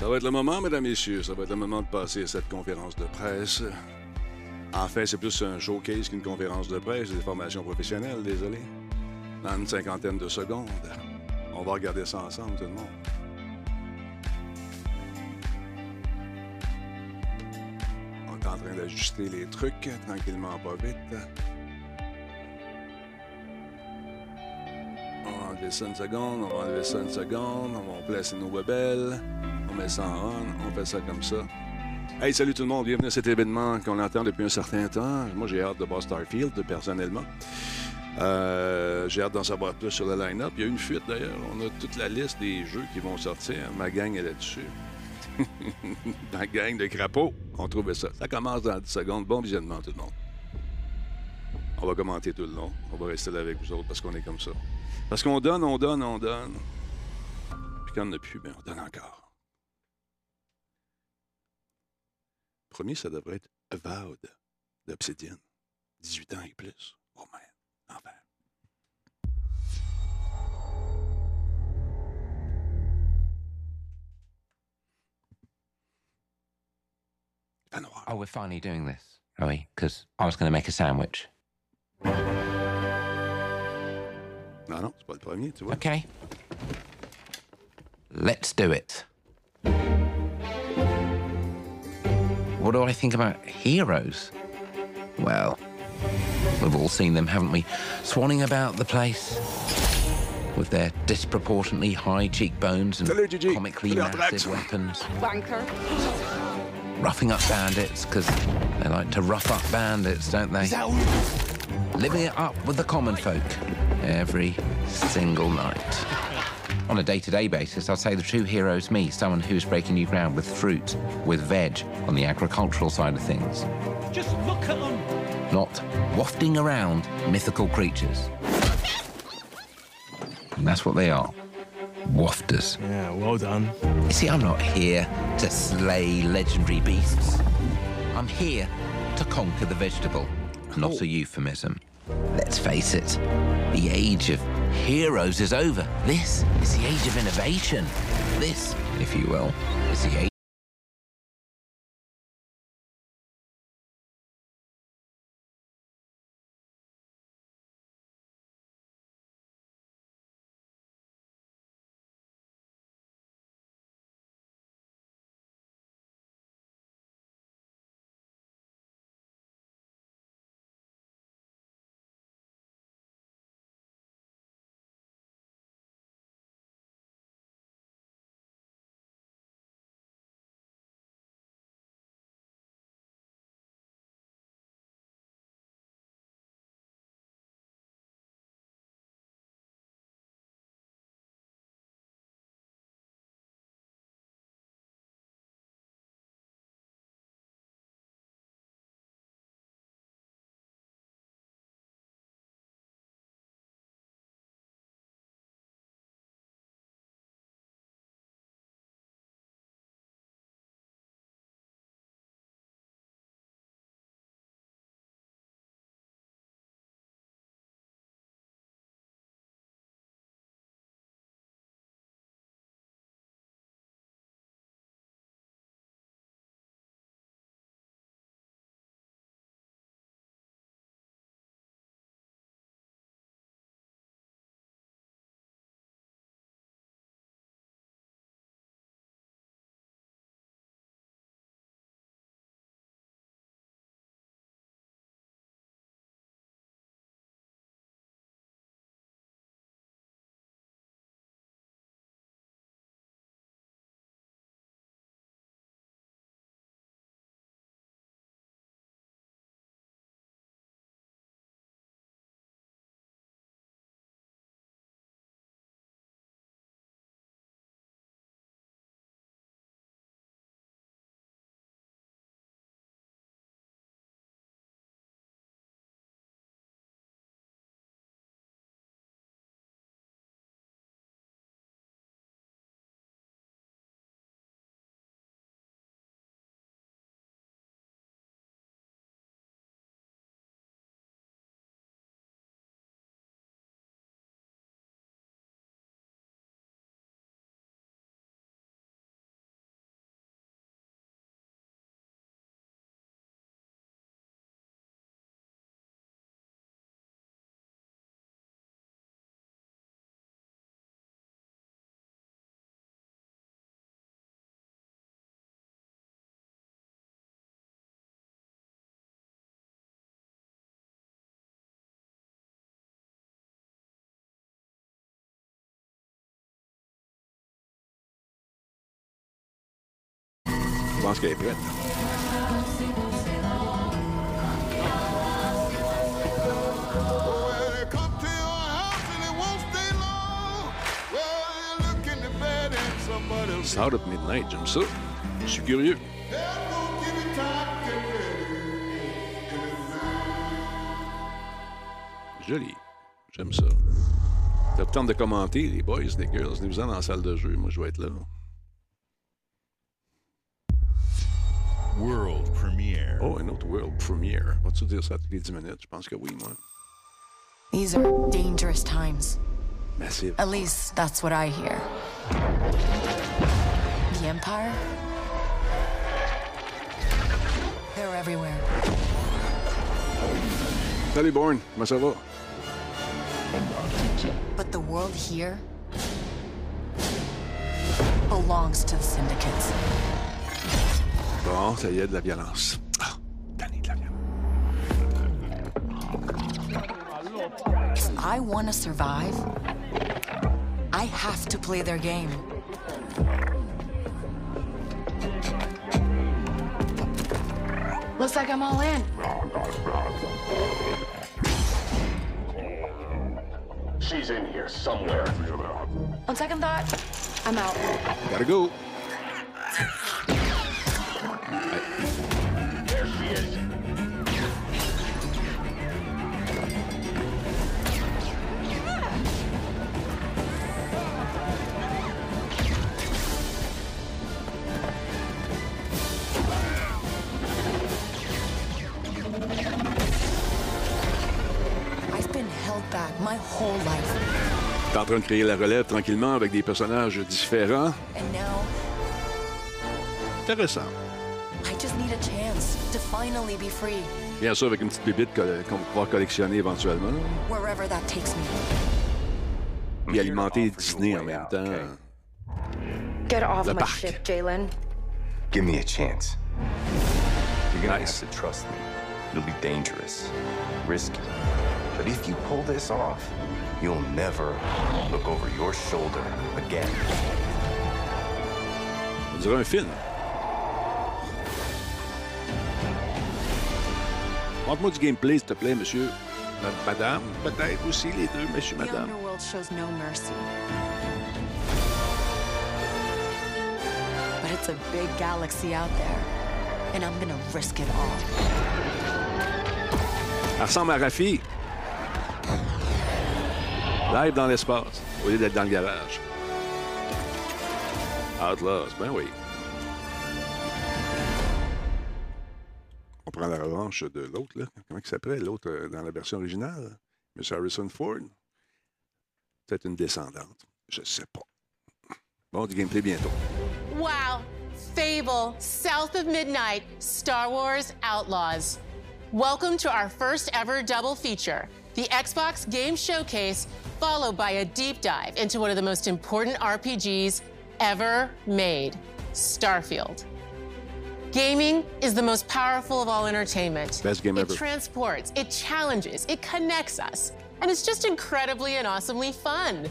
Ça va être le moment, mesdames, messieurs. Ça va être le moment de passer à cette conférence de presse. En fait, c'est plus un showcase qu'une conférence de presse, des formations professionnelles, désolé. Dans une cinquantaine de secondes. On va regarder ça ensemble, tout le monde. On est en train d'ajuster les trucs tranquillement, pas vite. On va enlever ça une seconde, on va enlever ça une seconde, on va placer nos bebelles, on met ça en on, on fait ça comme ça. Hey, salut tout le monde, bienvenue à cet événement qu'on attend depuis un certain temps. Moi, j'ai hâte de voir Starfield, personnellement. Euh, j'ai hâte d'en savoir plus sur le line-up. Il y a une fuite d'ailleurs. On a toute la liste des jeux qui vont sortir. Ma gang est là-dessus. Ma gang de crapauds. On trouve ça. Ça commence dans 10 secondes. Bon visionnement, tout le monde. On va commenter tout le long. On va rester là avec vous autres parce qu'on est comme ça. Parce qu'on donne, on donne, on donne. Puis quand on n'a plus, ben on donne encore. Premier, ça devrait être Avowed d'Obsidian. 18 ans et plus. Oh man. Enfin. Noir. Oh, we're finally doing this, are we? Because I was going to make a sandwich. Non, non, c'est pas le premier, tu vois. Okay. Let's do it. What do I think about heroes? Well, we've all seen them, haven't we? Swanning about the place with their disproportionately high cheekbones and Salut, Gigi. comically Salut, massive weapons. Wanker. Roughing up bandits, because they like to rough up bandits, don't they? Living it up with the common folk every single night. On a day-to-day basis, I'd say the true hero is me, someone who's breaking new ground with fruit, with veg, on the agricultural side of things. Just look at them. Not wafting around mythical creatures. And that's what they are. Wafters. Yeah, well done. You see, I'm not here to slay legendary beasts. I'm here to conquer the vegetable. Not oh. a euphemism. Let's face it, the age of heroes is over. This is the age of innovation. This, if you will, is the age. Bed and somebody else Start at Midnight, j'aime ça. Je suis curieux. Joli. J'aime ça. Ça vous tente de commenter, les boys, les girls. Venez-vous-en dans la salle de jeu. Moi, je vais être là. World premiere. Oh, un autre World Premiere. Vas-tu dire ça toutes les 10 minutes? Je pense que oui, moi. These are dangerous times. Massive. At least that's what I hear. The Empire? They're everywhere. Salut, Bourne. Comment ça va? But the world here belongs to the syndicates. Bon, ça y est, de la violence. Ah, tanné de la violence. If I want to survive, I have to play their game. Looks like I'm all in. She's in here somewhere. On second thought, I'm out. Gotta go. T'es en train de créer la relève tranquillement avec des personnages différents. Intéressant. Finally be free, Bien sûr, avec une petite bébite que- qu'on va pouvoir collectionner éventuellement. wherever that takes me. Et alimenter Disney en même temps. Get off The my back. ship, Jalen. Give me a chance. You're gonna Nice. have to trust me. It'll be dangerous, risky. But if you pull this off, you'll never look over your shoulder again. On dirait un film. Montre-moi du gameplay, s'il te plaît, monsieur. Madame, peut-être aussi les deux, monsieur, The madame. underworld shows no mercy. But it's a big galaxy out there, and I'm gonna risk it all. Elle ressemble à Rafi. Live dans l'espace, au lieu d'être dans le garage. Outlaws, ben oui. De l'autre. Comment il s'appelait, l'autre, euh, dans la version originale? M. Harrison Ford? Peut-être une descendante. Je sais pas. Bon, du gameplay bientôt. Wow. Fable, South of Midnight, Star Wars Outlaws. Welcome to our first ever double feature the Xbox Game Showcase, followed by a deep dive into one of the most important RPGs ever made Starfield. Gaming is the most powerful of all entertainment. Best game it ever. transports, it challenges, it connects us, and it's just incredibly and awesomely fun.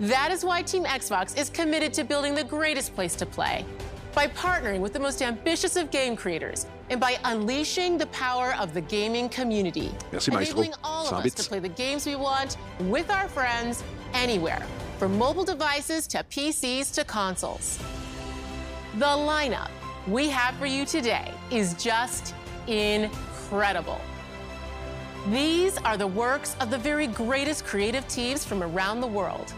That is why Team Xbox is committed to building the greatest place to play by partnering with the most ambitious of game creators and by unleashing the power of the gaming community, Merci, Maestro. enabling all of Sans us bits. to play the games we want with our friends anywhere, from mobile devices to PCs to consoles. The lineup we have for you today is just incredible. These are the works of the very greatest creative teams from around the world.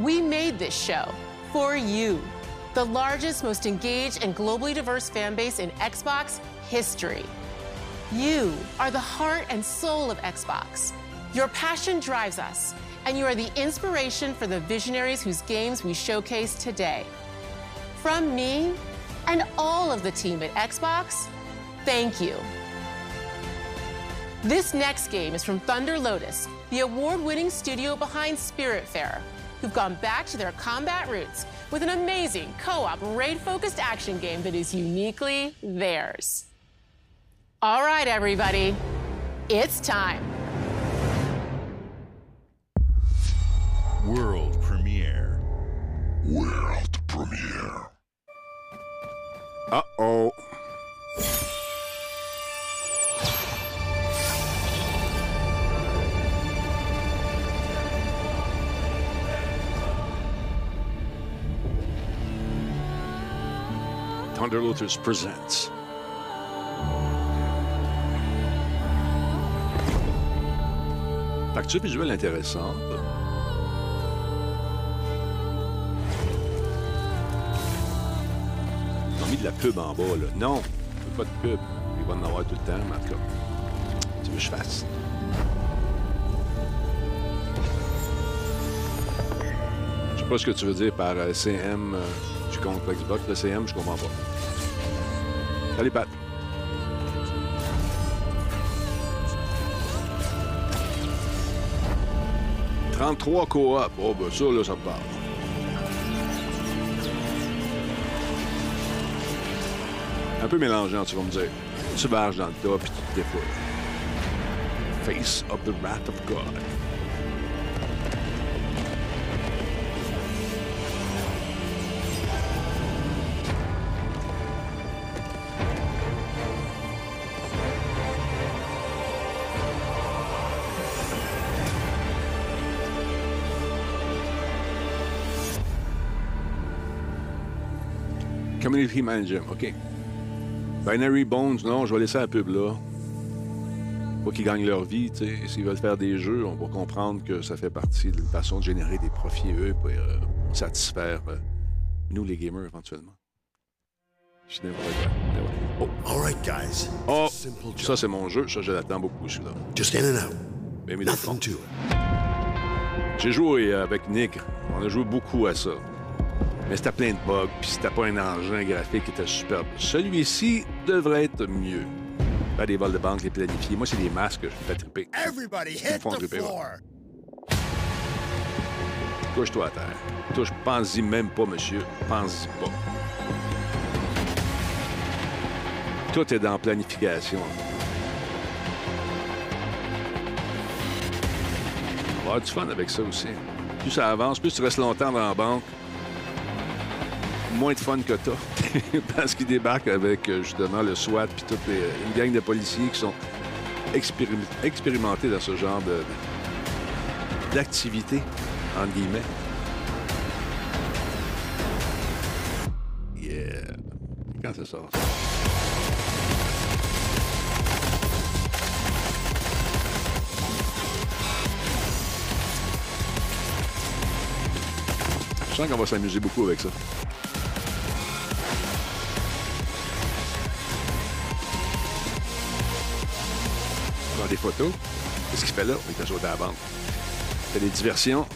We made this show for you, the largest, most engaged, and globally diverse fan base in Xbox history. You are the heart and soul of Xbox. Your passion drives us, and you are the inspiration for the visionaries whose games we showcase today. From me and all of the team at Xbox, thank you. This next game is from Thunder Lotus, the award winning studio behind Spiritfarer, who've gone back to their combat roots with an amazing co op raid focused action game that is uniquely theirs. All right, everybody, it's time. World premiere. World premiere. Uh-oh. Thunder Lotus presents. Facture visuelle intéressante. Mis de la pub en bas, là. Non, pas de pub. Il va en avoir tout le temps, mais en tout cas. Tu veux que je fasse? Je sais pas ce que tu veux dire par euh, CM. euh, tu comptes Xbox. Le CM, je comprends pas. Salut, Pat. « 33 coop. Oh, ben ça, là, ça me parle. Un peu mélangeant, tu vas me dire. Tu barges dans le tas, puis tu te défoules. Face of the Wrath of God. Community Manager, OK. Binary Bones, non, je vais laisser la pub là. Faut qu'ils gagnent leur vie, tu sais. S'ils veulent faire des jeux, on va comprendre que ça fait partie d'une façon de générer des profits, eux, pour euh, satisfaire euh, nous, les gamers, éventuellement. Je. N'importe- Oh, All right, guys. oh, ça, c'est mon jeu. Ça, je l'attends beaucoup, celui-là. Just in and out. Le Nothing to it. J'ai joué avec Nick. On a joué beaucoup à ça. Mais c'était plein de bugs, puis c'était pas un engin graphique qui était superbe. Celui-ci devrait être mieux. Faire des vols de banque, les planifier. Moi, c'est les masques que je fais triper. Everybody hit font the floor. Couche-toi à terre. Touche, pense-y même pas, monsieur. Pense-y pas. Tout est dans la planification. On va avoir du fun avec ça aussi. Plus ça avance, plus tu restes longtemps dans la banque, moins de fun que t'as. Parce qu'ils débarquent avec euh, justement le SWAT puis toute les- une gang de policiers qui sont expérim- expérimentés dans ce genre de d'activité, entre guillemets. Yeah. Quand ça sort? ça? Je sens qu'on va s'amuser beaucoup avec ça. Des photos. Qu'est-ce qu'il fait là? Il est à à la fait des diversions.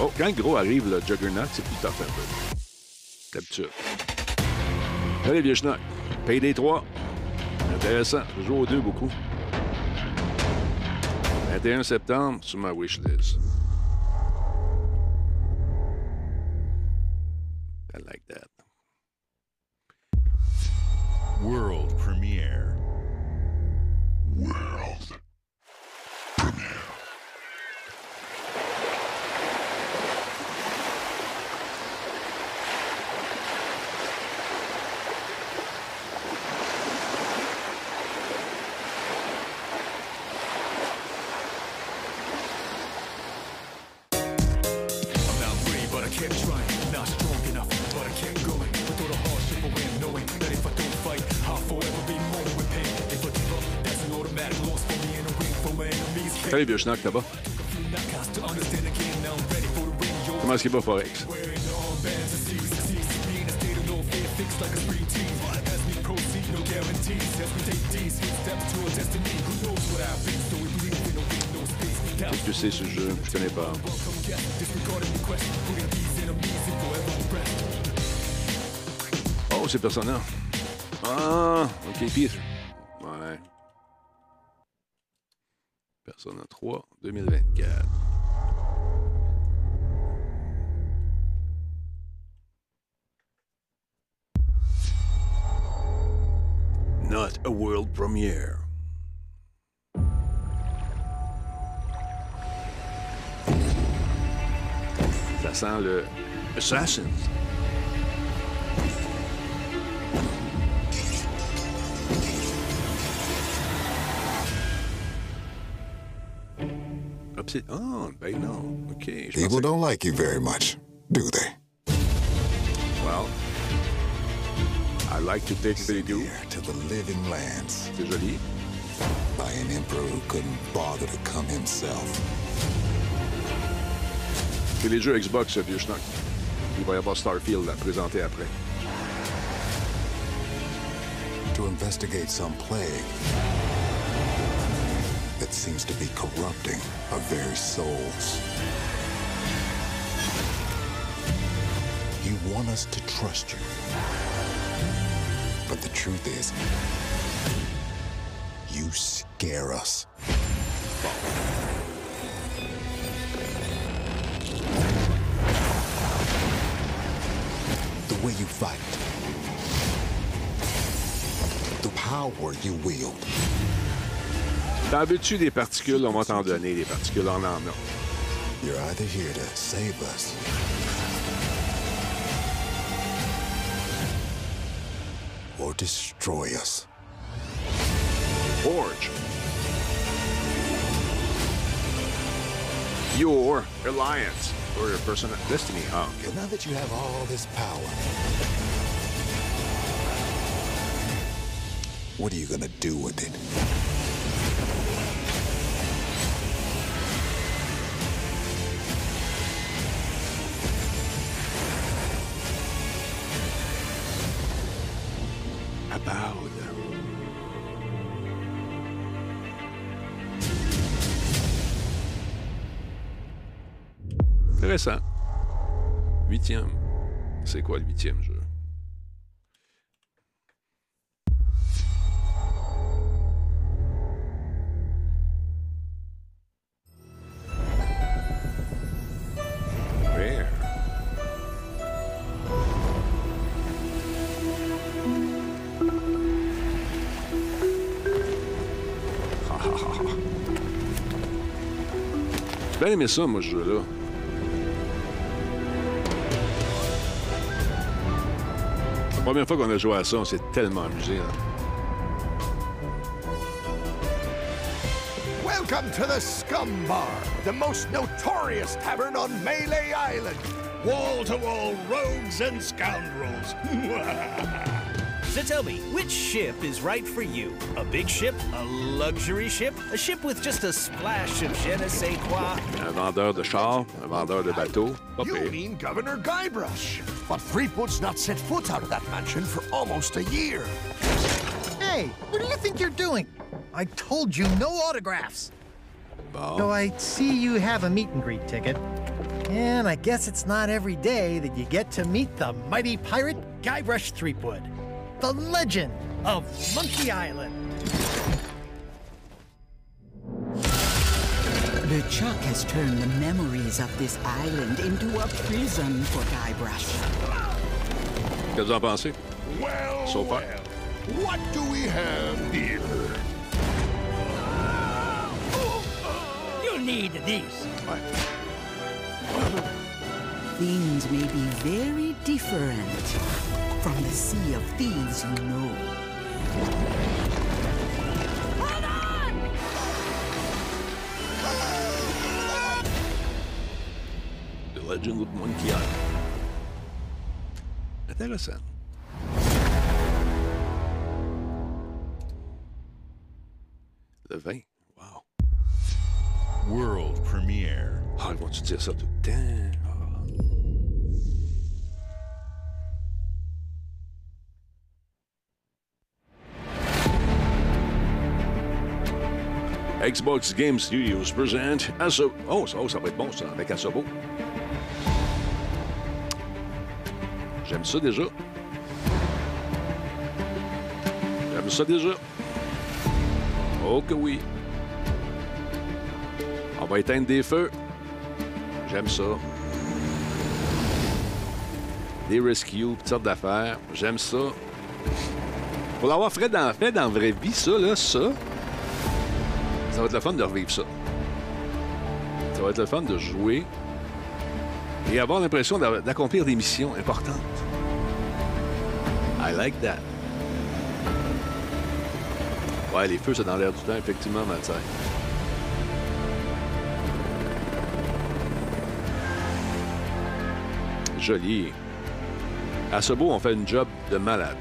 Oh, quand le gros arrive, le Juggernaut, c'est plus tough un peu. D'habitude. Allez, vieux schnock. Payday 3. Intéressant. Je joue aux deux beaucoup. 21 septembre sur ma wishlist. I like that. World premiere. World. So we believe in a win, no space. Now Qu'est-ce que c'est ce jeu? Je connais pas. Welcome guest, disregarding the quest, putting these enemies in forever oppressed. Oh, c'est Persona. Ah, OK, pire. Persona 3, 2024. Not a world premiere. Ça sent le Assassins. C'est- Ah, ben non. OK. People don't like you very much, do they? Well, I like to take Billy Do. To the living lands by an emperor who couldn't bother to come himself. C'est les jeux Xbox, vieux schnock. Il va y avoir Starfield à présenter après. To investigate some plague that seems to be corrupting our very souls. You want us to trust you. But the truth is, you scare us. The way you fight, the power you wield. T'en veux-tu des particules? On va t'en donner des particules. On en a. You're either here to save us or destroy us. Forge. Your alliance or your personal destiny. And now that you have all this power, what are you gonna do with it? C'est quoi le huitième jeu? J'ai bien aimé ça, moi, ce jeu-là. Première fois qu'on a joué à ça, on s'est tellement amusé. là. Welcome to the Scum Bar, the most notorious tavern on Melee Island. Wall to wall rogues and scoundrels. So tell me, which ship is right for you? A big ship? A luxury ship? A ship with just a splash of je ne sais quoi? Un vendeur de chars, un vendeur de bateaux. Pas You mean Governor Guybrush. But Threepwood's not set foot out of that mansion for almost a year. Hey, what do you think you're doing? I told you no autographs. So I see you have a meet and greet ticket. And I guess it's not every day that you get to meet the mighty pirate Guybrush Threepwood, the legend of Monkey Island. LeChuck has turned the memories of this island into a prison for Guybrush. Qu'est-ce que vous en pensez? Well, So far. well, what do we have here? You need these. Things may be very different from the sea of thieves you know. Legend of Monkey Island. Intéressant. Le vin. Wow. World premiere. Ah, ils vont-tu dire ça tout le temps? Ah. Xbox Game Studios present Aso... Oh, ça, oh, ça va être bon, ça, avec Asobo. J'aime ça déjà. J'aime ça déjà. Oh que oui. On va éteindre des feux. J'aime ça. Des rescues, toutes sortes d'affaires. J'aime ça. Pour l'avoir fait dans, fait dans la vraie vie, ça, là, ça, ça va être le fun de revivre ça. Ça va être le fun de jouer et avoir l'impression d'a- d'accomplir des missions importantes. I like that. Ouais, les feux, c'est dans l'air du temps, effectivement, Matsai. Joli. À ce beau, on fait une job de malade.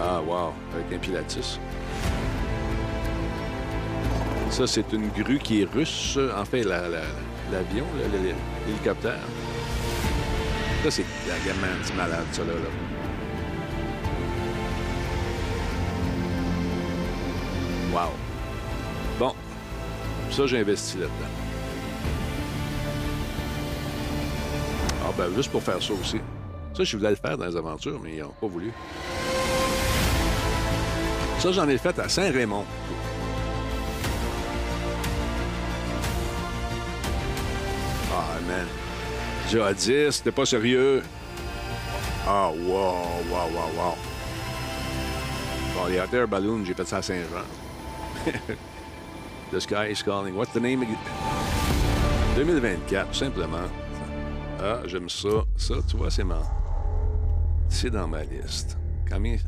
Ah, wow, avec un pilatus. Ça, c'est une grue qui est russe. En fait, la- la- l'avion, le- l'hélicoptère. Ça, c'est la gamine, c'est malade, ça, là. là. Wow. Bon. Ça, j'ai investi là-dedans. Ah, ben, juste pour faire ça aussi. Ça, je voulais le faire dans les aventures, mais ils n'ont pas voulu. Ça, j'en ai fait à Saint-Raymond. J'ai t'es pas sérieux. Ah, wow, wow, wow, wow. Bon, les hot air balloons, j'ai fait ça à Saint-Jean. the sky is calling. What's the name again? 2024, simplement. Ah, j'aime ça. Ça, tu vois, c'est marrant. C'est dans ma liste. Combien?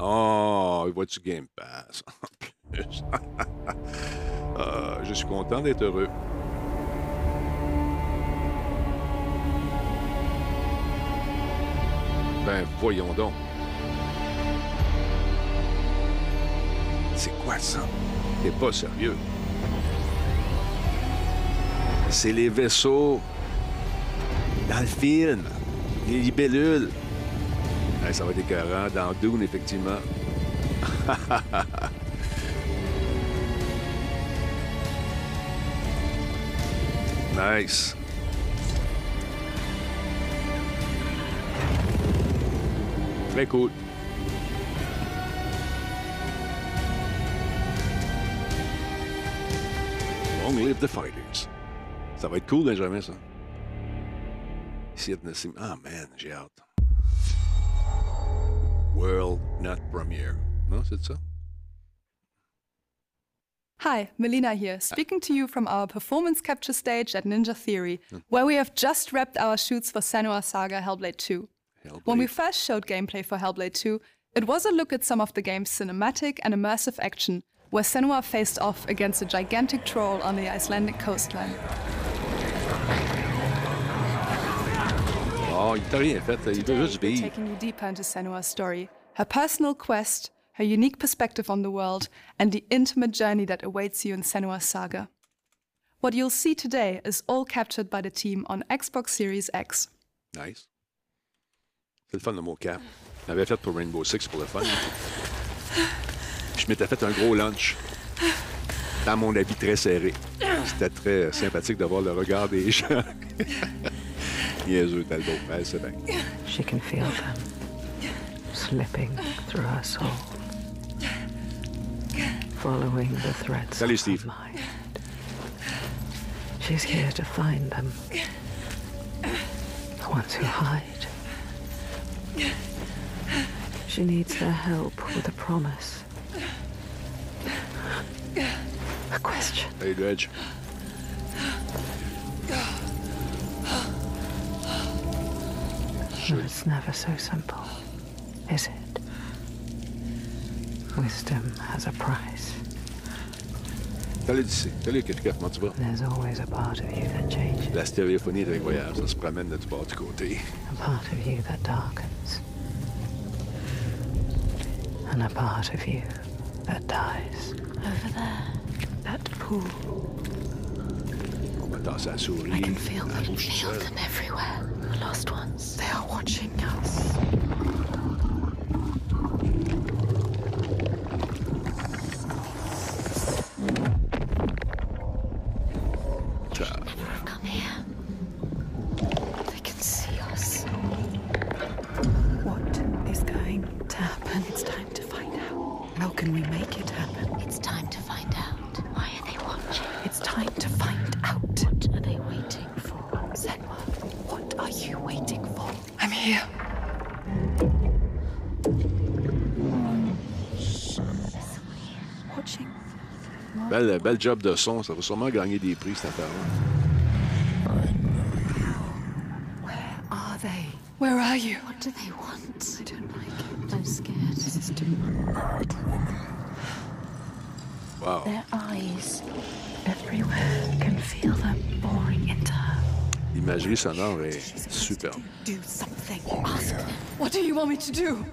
Oh, vois-tu Game Pass? En plus. Ah, je suis content d'être heureux. Ben, voyons donc. C'est quoi ça? T'es pas sérieux. C'est les vaisseaux dans. Les libellules. Ça va être écœurant. Dans Dune, effectivement. nice. Très cool. Long live the fighters. Ça va être cool, Benjamin, ça. Ici, à Tennessee. Ah, man, j'ai hâte. World Not Premiere. Non, c'est ça? Hi, Melina here, speaking to you from our performance capture stage at Ninja Theory, where we have just wrapped our shoots for Senua Saga Hellblade 2. When we first showed gameplay for Hellblade 2, it was a look at some of the game's cinematic and immersive action, where Senua faced off against a gigantic troll on the Icelandic coastline. Oh, il t'a rien fait. Il veut juste vivre. taking you deeper into Senua's story, her personal quest, her unique perspective on the world, and the intimate journey that awaits you in Senua's saga. What you'll see today is all captured by the team on Xbox Series X. Nice. C'est le fun, le mot cap. Je l'avais fait pour Rainbow Six pour le fun. Je m'étais fait un gros lunch dans mon habit très serré. C'était très sympathique de voir le regard des gens. Niaiseux, Talbot. Ouais, c'est bien. She can feel them slipping through her soul, following the threads Salut, Steve. mind. She's here to find them, the ones who hide. She needs their help with a promise, a question. Hey, Dredge. It's never so simple, is it? Wisdom has a price. Salut d'ici. Salut, Kika, comment tu vas? There's always a part of you that changes, La stéréophonie est incroyable. Ça se promène de du bord du côté. a part of you that darkens, and a part of you that dies. Over there, that pool. On va tasser la souris. I can feel la them. bouche Feel them everywhere. The lost ones. They are watching us. Belle, belle job de son. Ça va sûrement gagner des prix, cette affaire-là. Where are they? Where are you? What do they want? I don't like it. scared. This is too mad woman. Wow. Their eyes everywhere can feel them boring into her. L'imagerie sonore est superbe. Do something. Ask. What do you want me to do?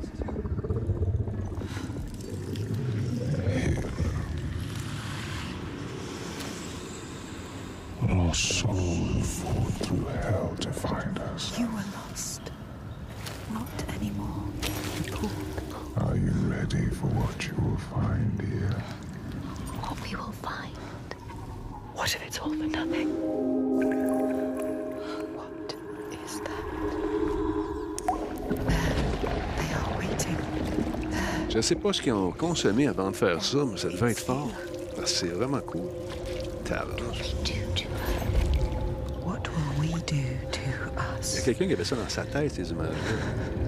Je sais pas ce qu'ils ont consommé avant de faire ça, mais ça devait être fort. Parce que c'est vraiment cool. Tabarnouche. Il y a quelqu'un qui avait ça dans sa tête, ces images-là.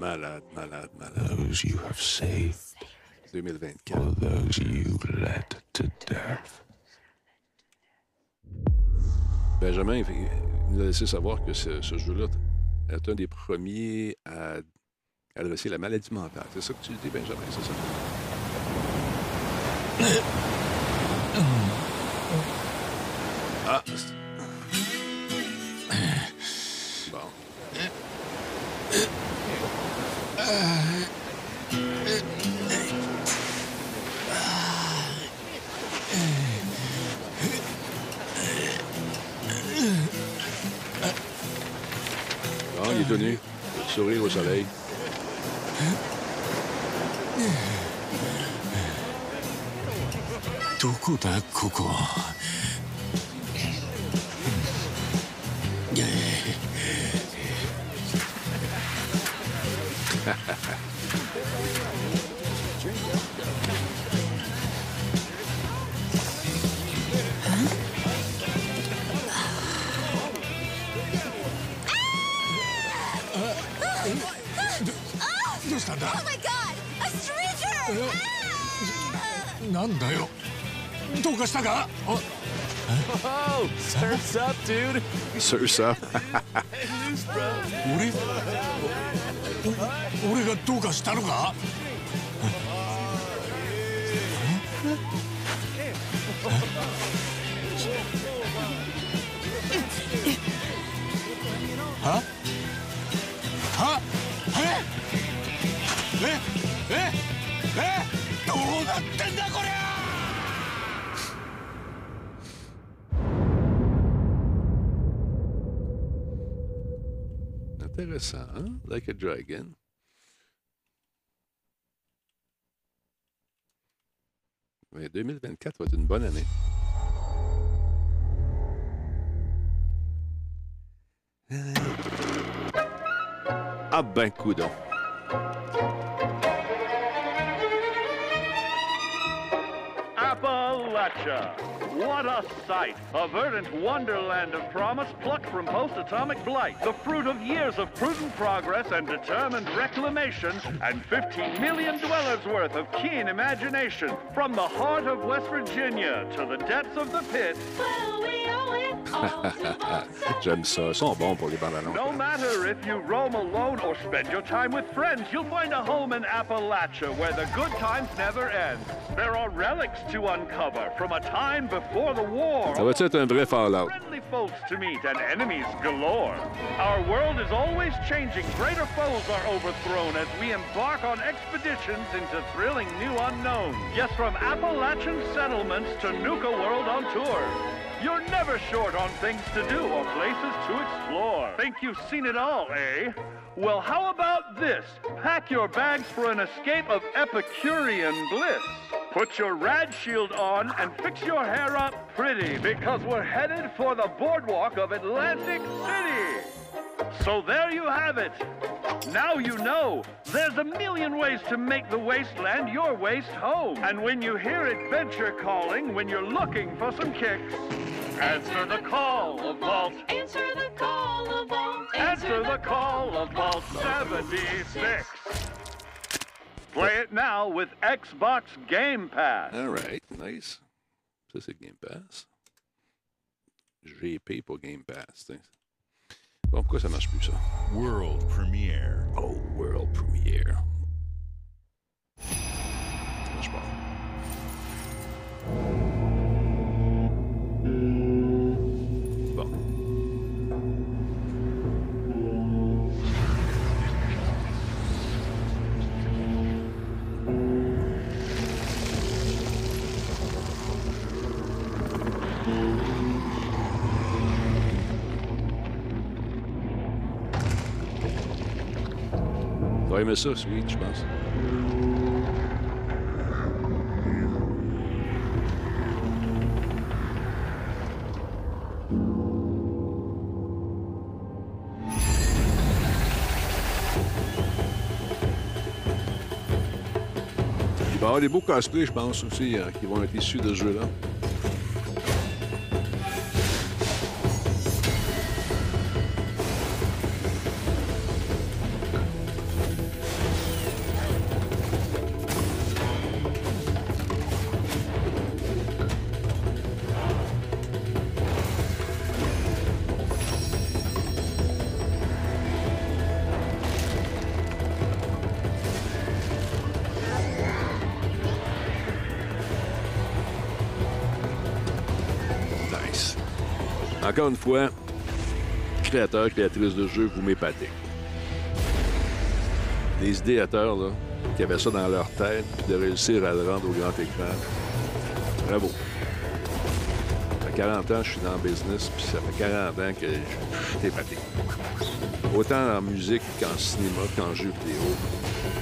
Malade, malade, malade. Those you have saved, 2024. or those you led to death? Benjamin il nous a laissé savoir que ce, ce jeu-là est un des premiers à adresser la maladie mentale. C'est ça que tu dis, Benjamin, c'est ça? Ah! Bon, il est tenu. Sourire au soleil. んだ、なんだよ？どうかしたか？サルスアップ俺？がどうかしたのか？は Intéressant, hein? Like a Dragon. Mais 2024 va être une bonne année. Ah ben, coudon. Appalachia. What a sight! A verdant wonderland of promise plucked from post-atomic blight. The fruit of years of prudent progress and determined reclamation, and 15 million dwellers worth of keen imagination. From the heart of West Virginia to the depths of the pit. J'aime ça. Euh, ils sont bons pour les bandes. No matter if you roam alone or spend your time with friends, you'll find a home in Appalachia where the good times never end. There are relics to uncover from a time before the war. Ça va être un vrai Fallout? Friendly folks to meet and enemies galore. Our world is always changing. Greater foes are overthrown as we embark on expeditions into thrilling new unknowns. Yes, from Appalachian settlements to Nuka World on tour. You're never short on things to do or places to explore. Think you've seen it all, eh? Well, how about this? Pack your bags for an escape of Epicurean bliss. Put your rad shield on and fix your hair up pretty because we're headed for the boardwalk of Atlantic City. So there you have it. Now you know. There's a million ways to make the wasteland your waste home. And when you hear adventure calling, when you're looking for some kicks, answer the call of Vault. Answer the call of Vault. Answer the call of Vault 76. Play it now with Xbox Game Pass. All right, nice. Ça, c'est Game Pass. GP pour Game Pass. t'sais. Bon, pourquoi ça marche plus, ça? World premiere. Oh, World Premiere. Ça marche pas. Aimer ça, Sweet, je pense. Il va y avoir des beaux cosplays, je pense, aussi, euh, qui vont être issus de ce jeu-là. Encore une fois, créateurs, créatrices de jeux, vous m'épatez. Des idéateurs, là, qui avaient ça dans leur tête, puis de réussir à le rendre au grand écran. Bravo. Ça fait 40 ans que je suis dans le business, puis ça fait 40 ans que je suis épaté. Autant en musique qu'en cinéma, qu'en jeu vidéo.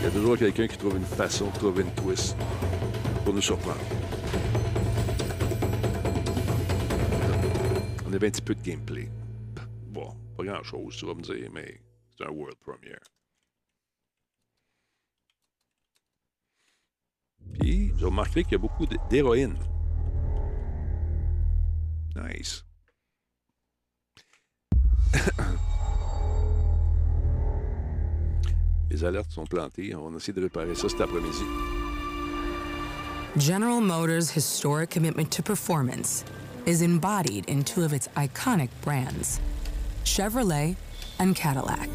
Il y a toujours quelqu'un qui trouve une façon de trouver une twist pour nous surprendre. On avait un petit peu de gameplay. Bon, pas grand-chose, tu vas me dire, mais c'est un world premiere. Puis, vous remarquerez qu'il y a beaucoup d'héroïnes. Nice. Les alertes sont plantées. On va essayer de réparer ça cet après-midi. General Motors' historic commitment to performance is embodied in two of its iconic brands, Chevrolet and Cadillac.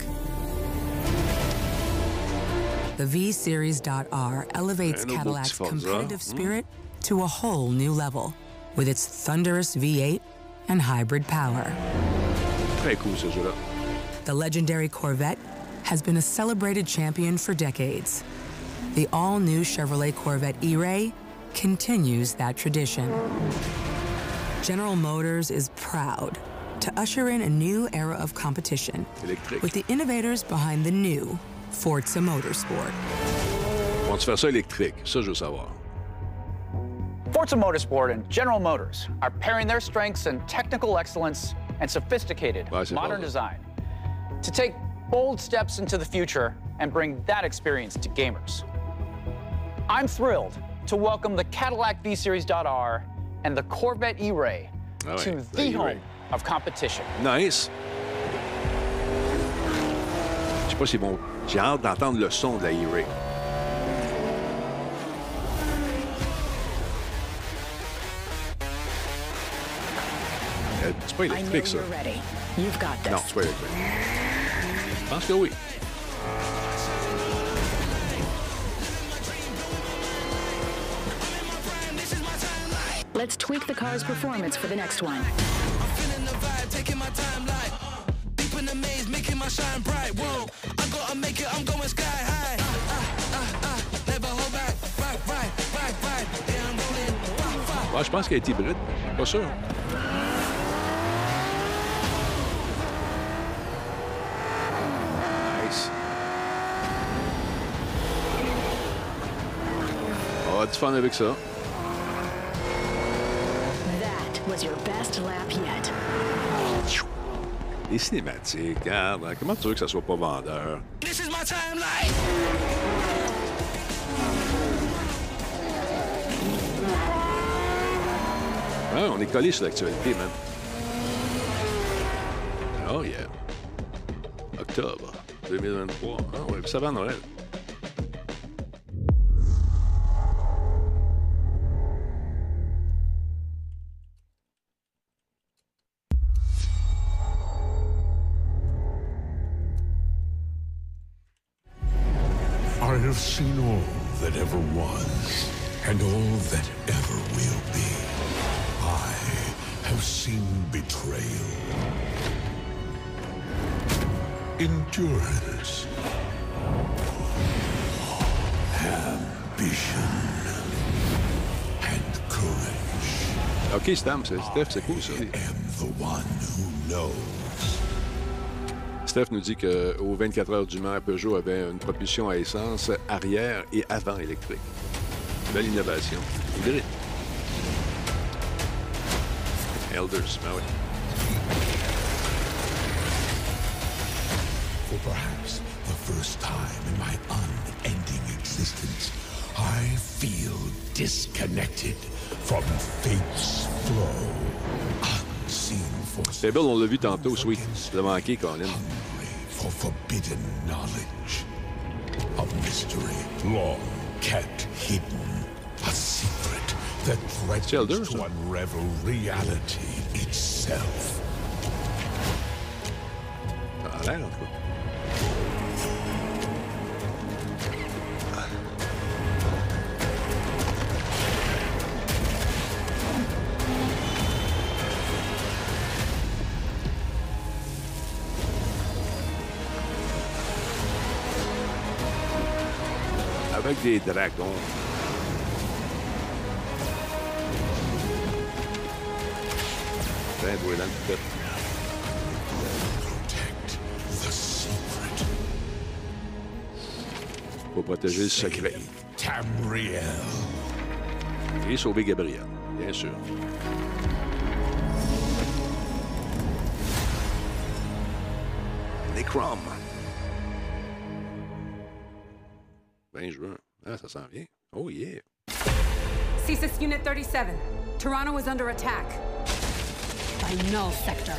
The V Series.R elevates Cadillac's competitive Mm. spirit to a whole new level with its thunderous V8 and hybrid power. Très cool ce jeu-là. The legendary Corvette has been a celebrated champion for decades. The all new Chevrolet Corvette E Ray continues that tradition. General Motors is proud to usher in a new era of competition Électrique. with the innovators behind the new Forza Motorsport. On va faire ça électrique. Ça, je veux savoir. Forza Motorsport and General Motors are pairing their strengths in technical excellence and sophisticated Ouais, modern design to take bold steps into the future and bring that experience to gamers. I'm thrilled to welcome the Cadillac V Series.R and the Corvette E-Ray ouais, to la the E-Ray. home of competition. Nice. Je sais pas si bon. J'ai hâte d'entendre le son de la E-Ray. Euh, C'est pas I know électrique, ça. You've got this. Non, c'est pas électrique. Je pense que oui. Let's tweak the car's performance for the next one. vibe, taking my time like deep in the maze, making my shine bright. Whoa, I gotta make it, I'm going sky high. Ah, ah, ah, ah never hold back. Right, right, right, right. Yeah, I'm rolling. Wah, wah. Je pense qu'elle est hybride. Pas sûr. Nice. On va du fun avec ça. Was your best lap yet. Les cinématiques, regarde. hein, Comment tu veux que ça soit pas vendeur? This is my timeline. Ouais, on est collé sur l'actualité, man. Oh yeah. Octobre 2023. Ah ouais, ça va Noël. Have seen all that ever was, and all that ever will be. I have seen betrayal, endurance, ambition, and courage. OK, Stam, c'est Steph, c'est cool ça. The one who knows. Steph nous dit qu'au 24 heures du Mans, Peugeot avait une propulsion à essence arrière et avant électrique. Belle innovation. Hybride. Elders, ben oui. For perhaps the first time in my unending existence, I feel disconnected from fate's flow. C'est Bill, on l'a vu tantôt, Sweet. Tu l'as manqué, Colin. for forbidden knowledge. A mystery long kept hidden. A secret that threatens to unravel reality itself. Ça a l'air, en tout cas. Des dragons. Ben, dans le secret. Faut protéger le secret. Tamriel. Et sauver Gabriel, bien sûr. Necrom. 20 juin. Ça s'en vient. Oh yeah. CSIS Unit 37. Toronto is under attack. By Null Sector.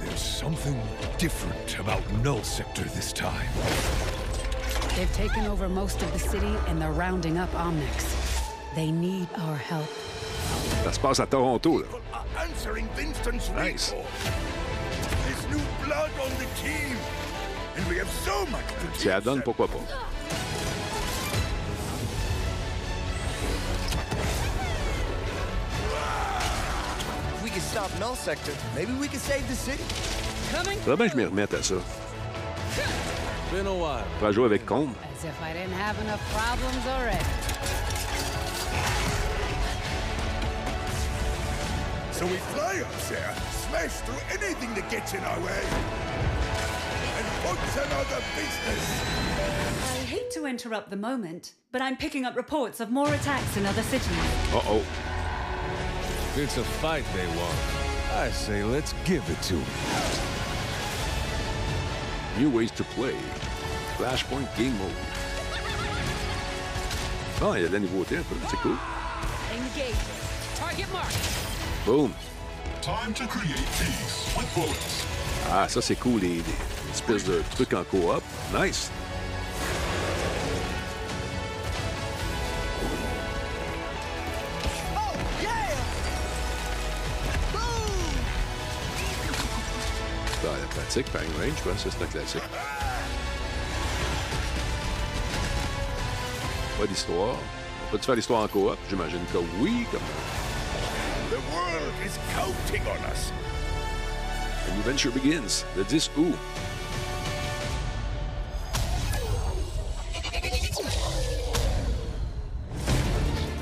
There's something different about Null Sector this time. They've taken over most of the city and they're rounding up Omnics. They need our help. Ça se passe à Toronto, là. Answering Winston's Nice. recall. There's new blood on the team. And we have so much to Si elle donne, pourquoi pas? Faudrait bien que je m'y remette à ça. Been a while. Pour jouer avec Combe. As if I didn't have enough problems already. So we fly up there, smash through anything that gets in our way, and what's another business? I hate to interrupt the moment, but I'm picking up reports of more attacks in other cities. Uh-oh. It's a fight they want. I say let's give it to them. New ways to play. Flashpoint Game Mode. Ah, il y a de la nouveauté un peu. C'est cool. Engage. Target marked. Boom. Time to create peace with bullets. Ah, ça, c'est cool, les, les espèces de trucs en coop. Nice. Dans la pratique, par range, je pense que c'est un classique. Pas d'histoire. On peut-tu faire l'histoire en coop? J'imagine que oui. Comme... The world is counting on us. A new venture begins le 10 août.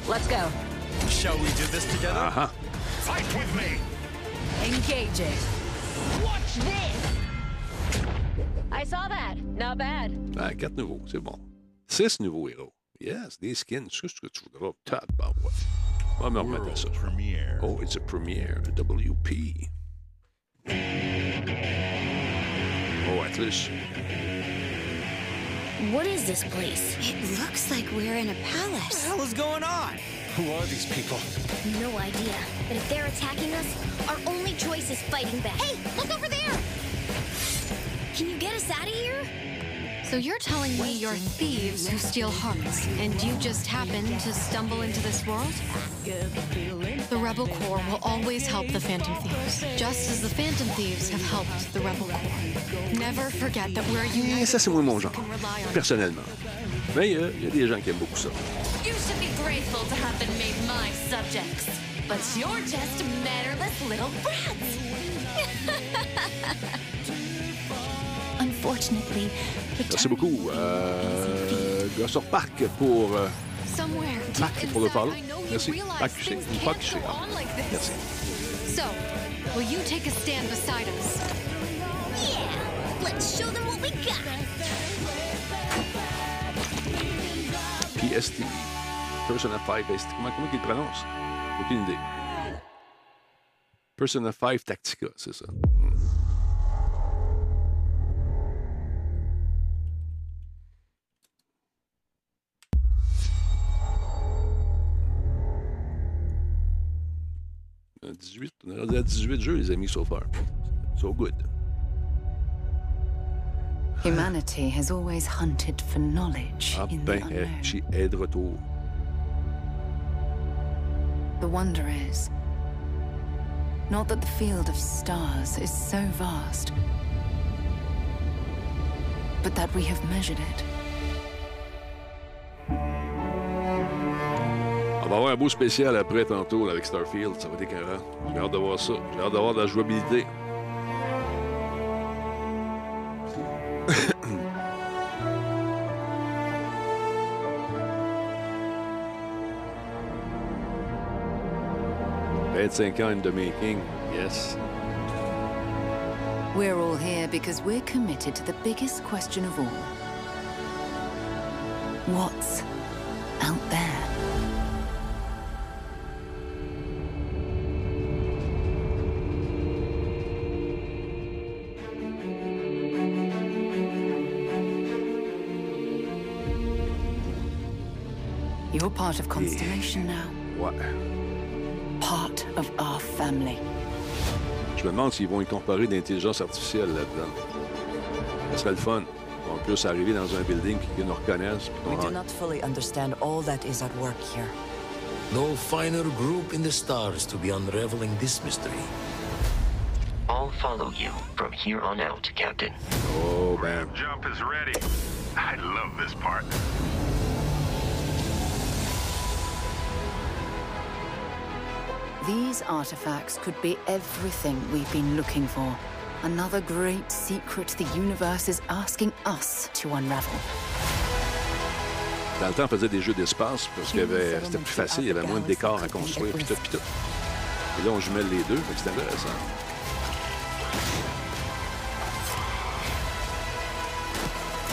Let's go. Shall we do this together? Ah Fight with me! Engaging. Watch this! I saw that. Not bad. ah! Quatre nouveaux, c'est bon. Six nouveaux héros. Yes, des skins, c'est ce que tu voudras. Tabarouette. On va me remettre à ça. Oh, it's a premiere, a WP. Oh, Atlas. What is this place? It looks like we're in a palace. What the hell is going on? Who are these people? No idea. But if they're attacking us, our only choice is fighting back. Hey, look over there! Can you get us out of here? So you're telling me you're thieves who steal hearts, and you just happened to stumble into this world? The Rebel Corps will always help the Phantom Thieves, just as the Phantom Thieves have helped the Rebel Corps. Never forget that we're united. ça, c'est moins mon genre, personnellement. Mais euh, il y a des gens qui aiment beaucoup ça. You should be grateful to have been made my subjects. But you're just mannerless little brats. Unfortunately, Merci beaucoup. Euh, Gossor Park pour. euh, Somewhere Marc deep pour le inside, follow. You Merci. realize Marc QC. things Marc can't QC. go on. Merci. So, will you take a stand beside us? yeah, let's show them what we got. PST. Persona 5 ST. Comment, comment il le prononce? Aucune idée. Persona 5 Tactica, c'est ça. 18. On est rendu à 18 jeux, les amis, so far. So good. Humanity has always hunted for knowledge Ah in the unknown. she est de retour. The wonder is not that the field of stars is so vast, but that we have measured it. Va avoir un beau spécial après, tantôt, avec Starfield. Ça va être écœurant. J'ai hâte de voir ça. J'ai hâte d'avoir de la jouabilité. « 25 ans in the making. Yes. We're all here because we're committed to the biggest question of all. What's You're part of Constellation now. Ouais. Part of our family. Je me demande s'ils vont y comparer d'intelligence artificielle là-dedans. Ça serait le fun. On peut arriver dans un building puis qu'ils nous reconnaissent. puis We do not fully understand all that is at work here. No finer group in the stars to be unraveling this mystery. I'll follow you from here on out, Captain. Oh, man. Jump is ready. I love this part. These artifacts could be everything we've been looking for. Another great secret the universe is asking us to unravel. Dans le temps, on faisait des jeux d'espace parce que c'était plus facile, il y avait moins de décors à construire, puis tout, puis tout. Et là, on jumelle les deux, c'est intéressant.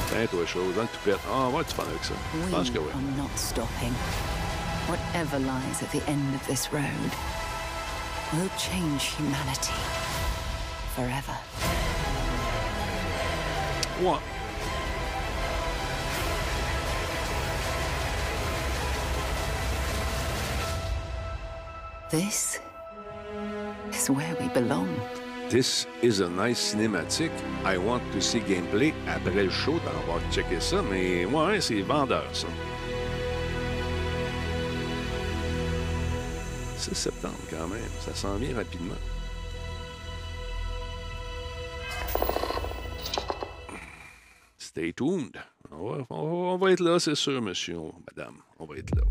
Tiens, toi, chose, dans le toupette. Ah, on va être fun avec ça. Je pense que oui. Are not stopping. Whatever lies at the end of this road will change humanity forever. What? This is where we belong. This is a nice cinématique. I want to see gameplay. Après le show, on va checker ça, mais ouais, c'est vendeur, ça. 6 septembre, quand même. Ça s'en vient rapidement. Stay tuned. On va, être là, c'est sûr, monsieur, madame. On va être là.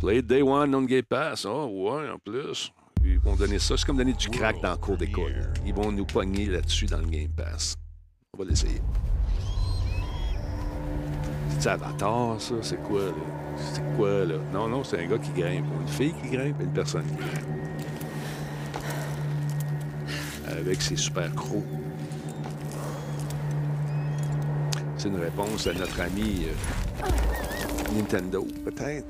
Play Day One on Game Pass. Oh, ouais, en plus. Ils vont donner ça. C'est comme donner du crack dans le cours d'école. Ils vont nous pogner là-dessus dans le Game Pass. On va l'essayer. C'est Avatar, ça? C'est quoi, là? C'est quoi, là? Non, non, c'est un gars qui grimpe. Une fille qui grimpe et une personne qui grimpe. Avec ses super crocs. C'est une réponse à notre ami euh, Nintendo, peut-être.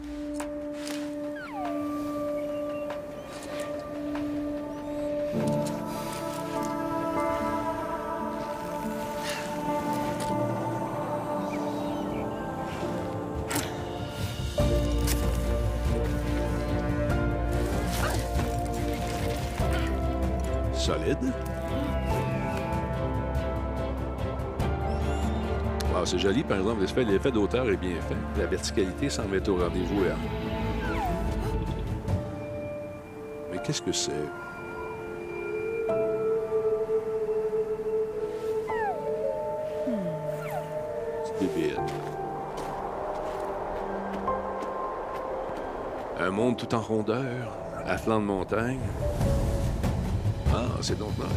Wow, c'est joli, par exemple. L'effet, d'auteur est bien fait. La verticalité semble être au rendez-vous. là. Mais qu'est-ce que c'est? C'est débile. Un monde tout en rondeur, à flanc de montagne. Ah, c'est donc mal.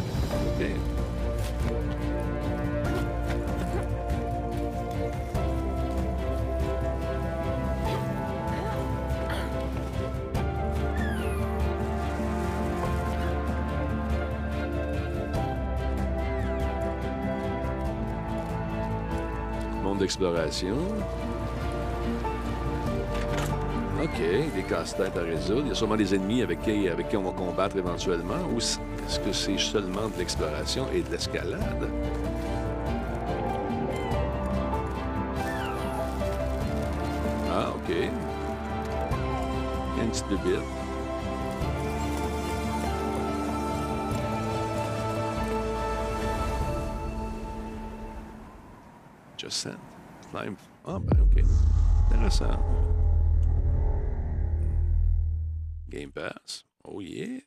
Monde d'exploration. Des casse-têtes à résoudre. Il y a sûrement des ennemis avec qui, avec qui on va combattre éventuellement. Ou est-ce que c'est seulement de l'exploration et de l'escalade? Ah, OK. Une petite bébite. Just. Climb. Ah, ben, OK. Intéressant. Pass. Oh, yeah.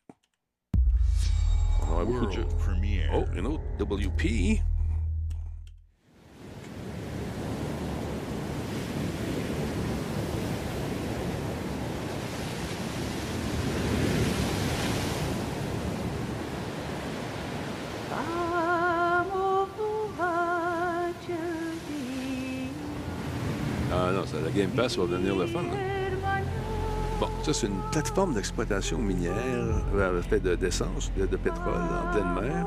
On aura beaucoup de jeux. Oh, une autre WP. Ah non, ça, la Game Pass va devenir le fun. hein. Bon, ça, c'est une plateforme d'exploitation minière euh, d'essence, de, de pétrole en pleine mer.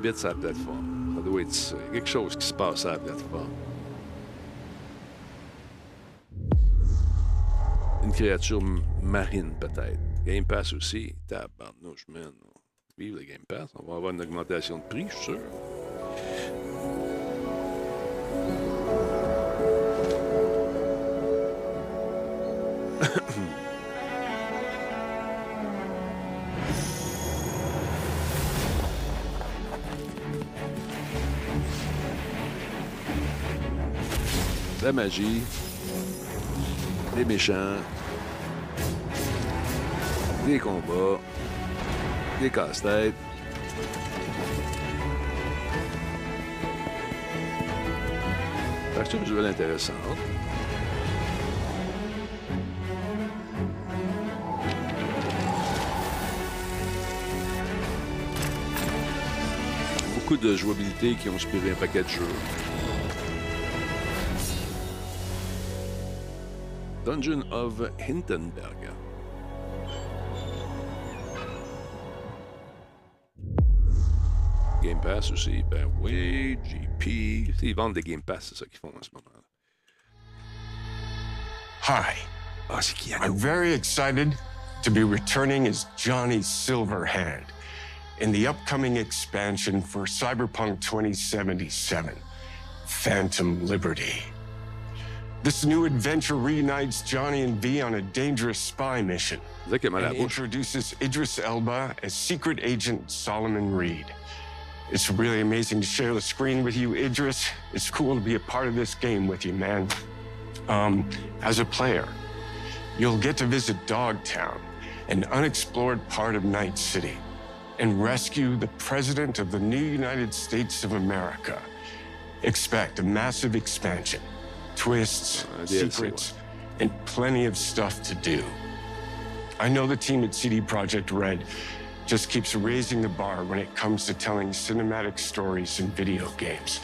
Bébête sur la plateforme. Ça doit être ça. Quelque chose qui se passe à la plateforme. Une créature marine, peut-être. Game Pass aussi. Tabarnouche, man. Vive le Game Pass. On va avoir une augmentation de prix, je suis sûr. La magie, des méchants, des combats, des casse-têtes. Action visuelle intéressante. Beaucoup de jouabilité qui ont inspiré un paquet de jeux. Dungeon of Hinterberg. Game Pass aussi, ben oui, GP. Ils vendent des Game Pass, c'est ça qu'ils font en ce moment. Hi. Ah, I'm very excited to be returning as Johnny Silverhand in the upcoming expansion for Cyberpunk 2077 Phantom Liberty. This new adventure reunites Johnny and V on a dangerous spy mission mal à la and introduces Idris Elba as secret agent Solomon Reed. It's really amazing to share the screen with you, Idris. It's cool to be a part of this game with you, man. Um, as a player, you'll get to visit Dogtown, an unexplored part of Night City, and rescue the President of the new United States of America. Expect a massive expansion, twists, DLC, secrets, and plenty of stuff to do. I know the team at CD Projekt Red just keeps raising the bar when it comes to telling cinematic stories in video games.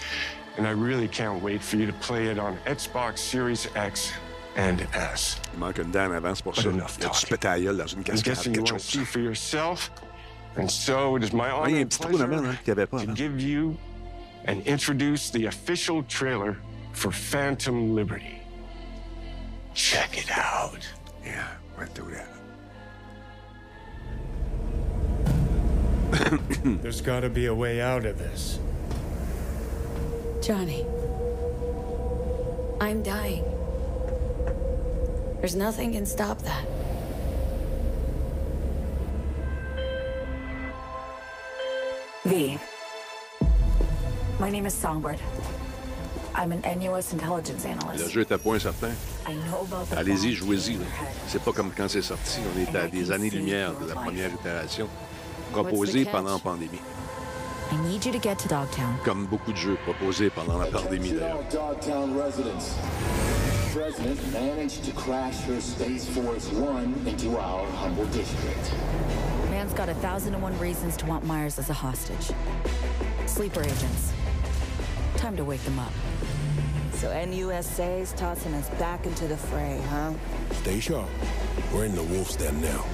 And I really can't wait for you to play it on Xbox Series X and S. Il manque une en avant, c'est pour But ça. enough Il a talking. la gueule dans une I'm cascade, guessing you quelque want to chose. see for yourself. And so it is my honor il y a un and petit trou là-bas, pleasure hein, qu'il n'y avait pas to give you and introduce the official trailer for Phantom Liberty. Check it out. Yeah, we'll do that. There's gotta be a way out of this. Johnny. I'm dying. There's nothing can stop that. V. My name is Songbird. I'm an NUS intelligence Le analyst. jeu est à point certain. I know about the Allez-y, jouez-y. C'est pas comme quand c'est sorti. On est à des années-lumière de la première itération. Proposée pendant la pandémie. I need you to get to Dogtown. Comme beaucoup de jeux proposés pendant la pandémie, d'ailleurs. Dogtown residents. The President managed to crash her Space Force One into our humble district. Man's got a thousand and one reasons to want Myers as a hostage. Sleeper agents. Time to wake them up. So NUSA's tossing us back into the fray, huh? Stay sharp. We're in the wolf's den now.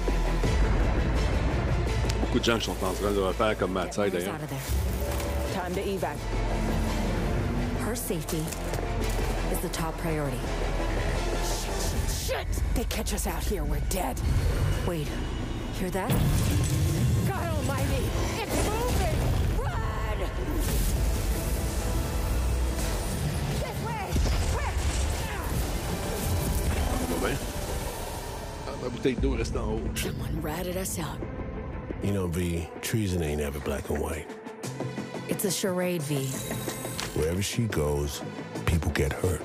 Beaucoup de gens qui sont en train de le refaire comme Matt d'ailleurs. Out of there. Time to evac. Her safety is the top priority. Shit! They catch us out here, we're dead. Wait, hear that? God almighty! Ma bouteille d'eau reste en haut. Someone ratted us out. You know, V, treason ain't ever black and white. It's a charade, V. Wherever she goes, people get hurt.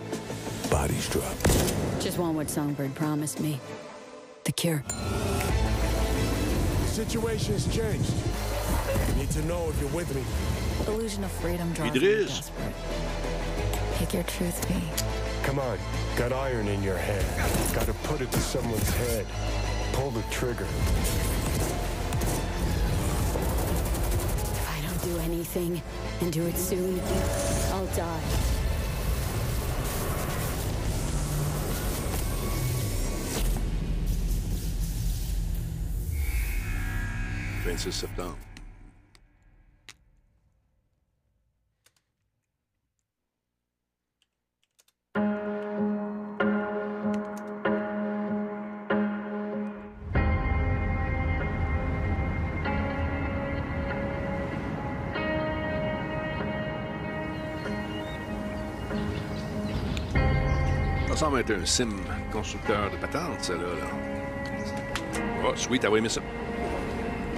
Bodies drop. Just want what Songbird promised me. The cure. The Situation's changed. You Need to know if you're with me. Illusion of freedom drives me Idris. desperate. Pick your truth, V. Come on. Got iron in your hand. Gotta put it to someone's head. Pull the trigger. If I don't do anything and do it soon, I'll die. Le 26 septembre. Être un sim constructeur de patentes, ça, là. Oh, sweet, t'as aimé ça?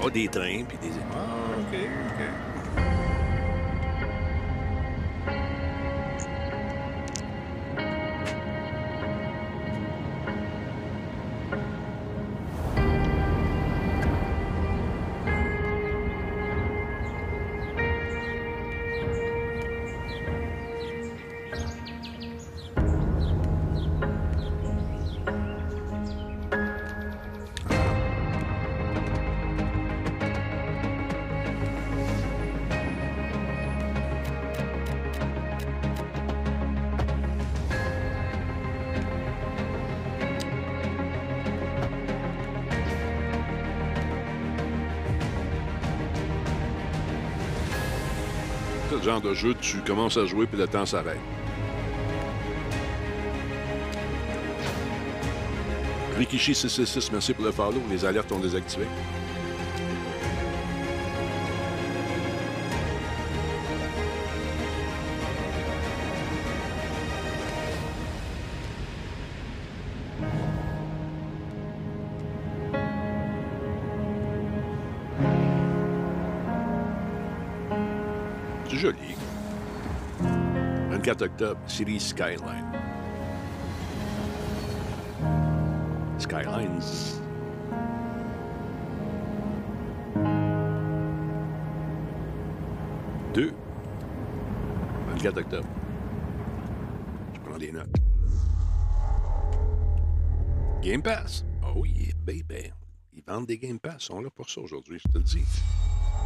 Oh, des trains, puis des... Ah, OK, OK. Genre de jeu, tu commences à jouer, puis le temps s'arrête. Rikishi 666, merci pour le follow. Les alertes ont désactivé. 24 octobre, série Skyline. Skylines. Deux. 24 octobre. Je prends des notes. Game Pass. Oh yeah, baby. Ils vendent des Game Pass. Sont là pour ça aujourd'hui, je te le dis.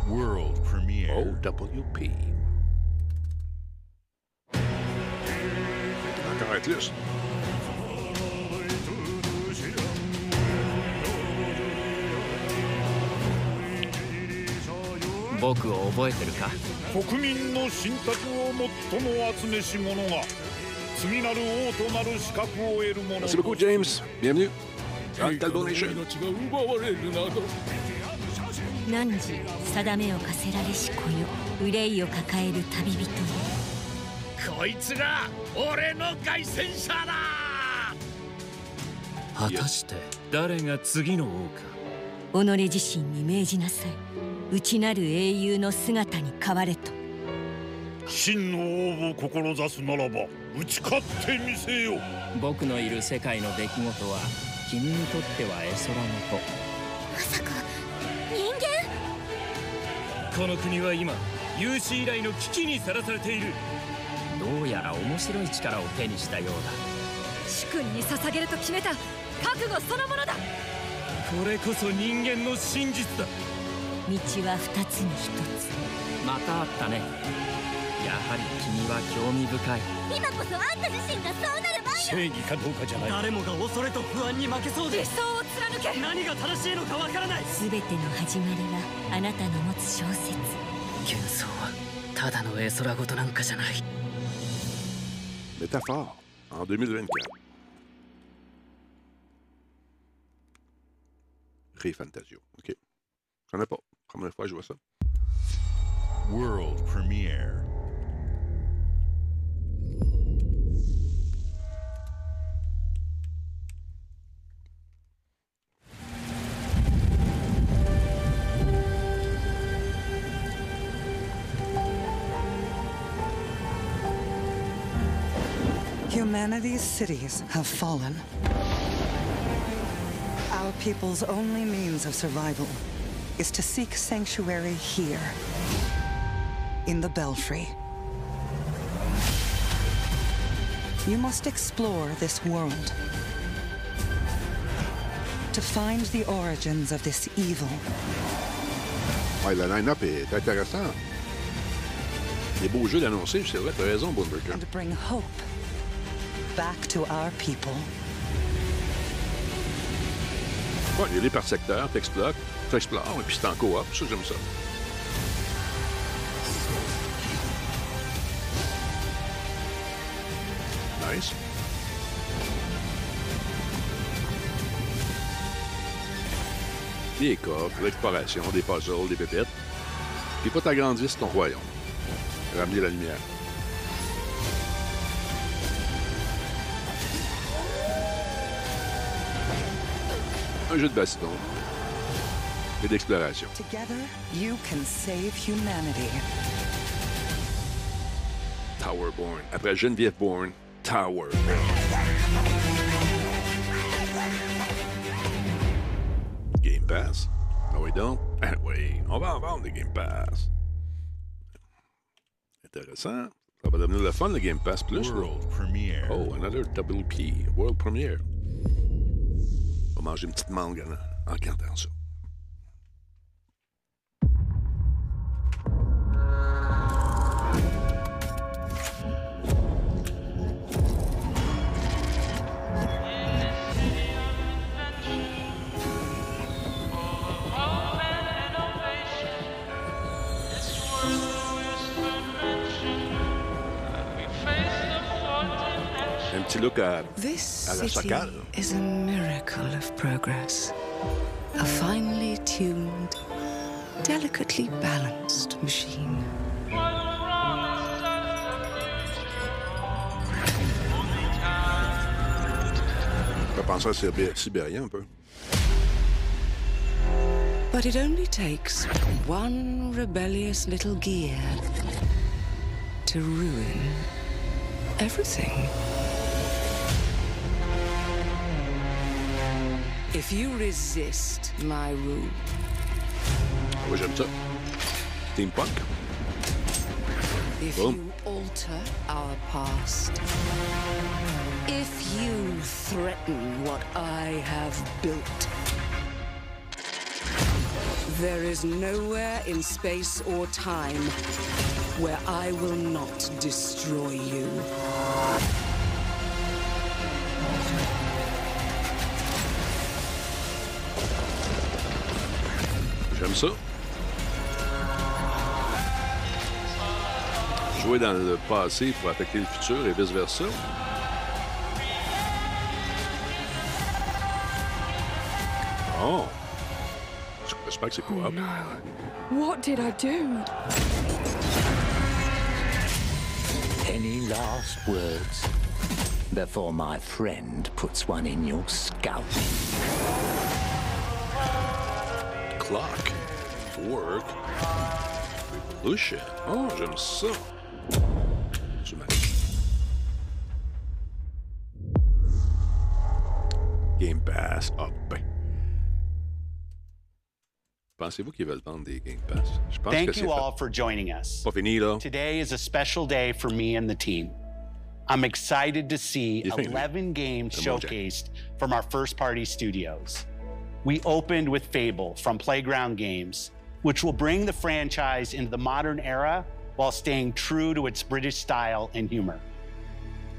World premiere. OWP. Plus. 僕を覚えてるか？国民の信託を最も集めし者が次なる王となる資格を得る者 Merci beaucoup, James. Bienvenue. Dans le Talbot Nation. 汝定めを課せられし子よ憂いを抱える旅人よこいつが俺の凱旋者だ。果たして誰が次の王か。己自身に命じなさい。内なる英雄の姿に変われと。真の王を志すならば打ち勝ってみせよ。僕のいる世界の出来事は君にとっては絵空の子。まさか人間？この国は今有史以来の危機にさらされているどうやら面白い力を手にしたようだ。主君に捧げると決めた覚悟そのものだ。これこそ人間の真実だ。道は二つに一つ。またあったね。やはり君は興味深い。今こそあんた自身がそうなる前正義かどうかじゃない。誰もが恐れと不安に負けそうで。理想を貫け。何が正しいのかわからない。全ての始まりはあなたの持つ小説。幻想はただの絵空事なんかじゃない Métaphore. En 2024. Ré Fantasio. OK. Je connais pas. Première fois que je vois ça. World premiere. Humanity's cities have fallen. Our people's only means of survival is to seek sanctuary here, in the Belfry. You must explore this world to find the origins of this evil. Ouais, le line-up est intéressant. Des beaux jeux d'annoncer, c'est vrai, t'as raison, Boomberger. and bring hope back to our people. Il des par secteur, t'explores, t'explores, et puis c'est en coop, ça, j'aime ça. Nice. Des coffres, l'exploration, des puzzles, des pépettes. Puis pas t'agrandisses ton royaume. Ramener la lumière. Un jeu de baston et d'exploration. Together, you can save humanity. Towerborn. Après Geneviève Bourne, Tower. Game Pass. Ah oui donc? Ah oui, on va en vendre des Game Pass. Intéressant. Ça va devenir le fun, le Game Pass Plus. World premiere. Oh, another WP. World Premiere. Manger une petite mangue en, en cantant ça. Look This city is a miracle of progress. A finely tuned, delicately balanced machine. On peut penser à Sibé- Sibérien un peu. But it only takes one rebellious little gear to ruin everything. If you resist my rule, Moi, j'aime ça. Steampunk. if Boom. you alter our past, if you threaten what I have built, there is nowhere in space or time where I will not destroy you. J'aime ça. Jouer dans le passé pour affecter le futur et vice-versa. Oh! J'espère que c'est Oh courable. no. What did I do? Any last words before my friend puts one in your scalp? Clock. Work. Revolution. Oh, j'aime ça. Game Pass. Ah, ben. Pensez-vous qu'ils veulent vendre des Game Pass? Je pense Thank c'est you fait. all for joining us. Pas fini, là. Today is a special day for me and the team. I'm excited to see 11 games Come on, Jack. showcased from our first party studios. We opened with Fable from Playground Games, which will bring the franchise into the modern era while staying true to its British style and humor.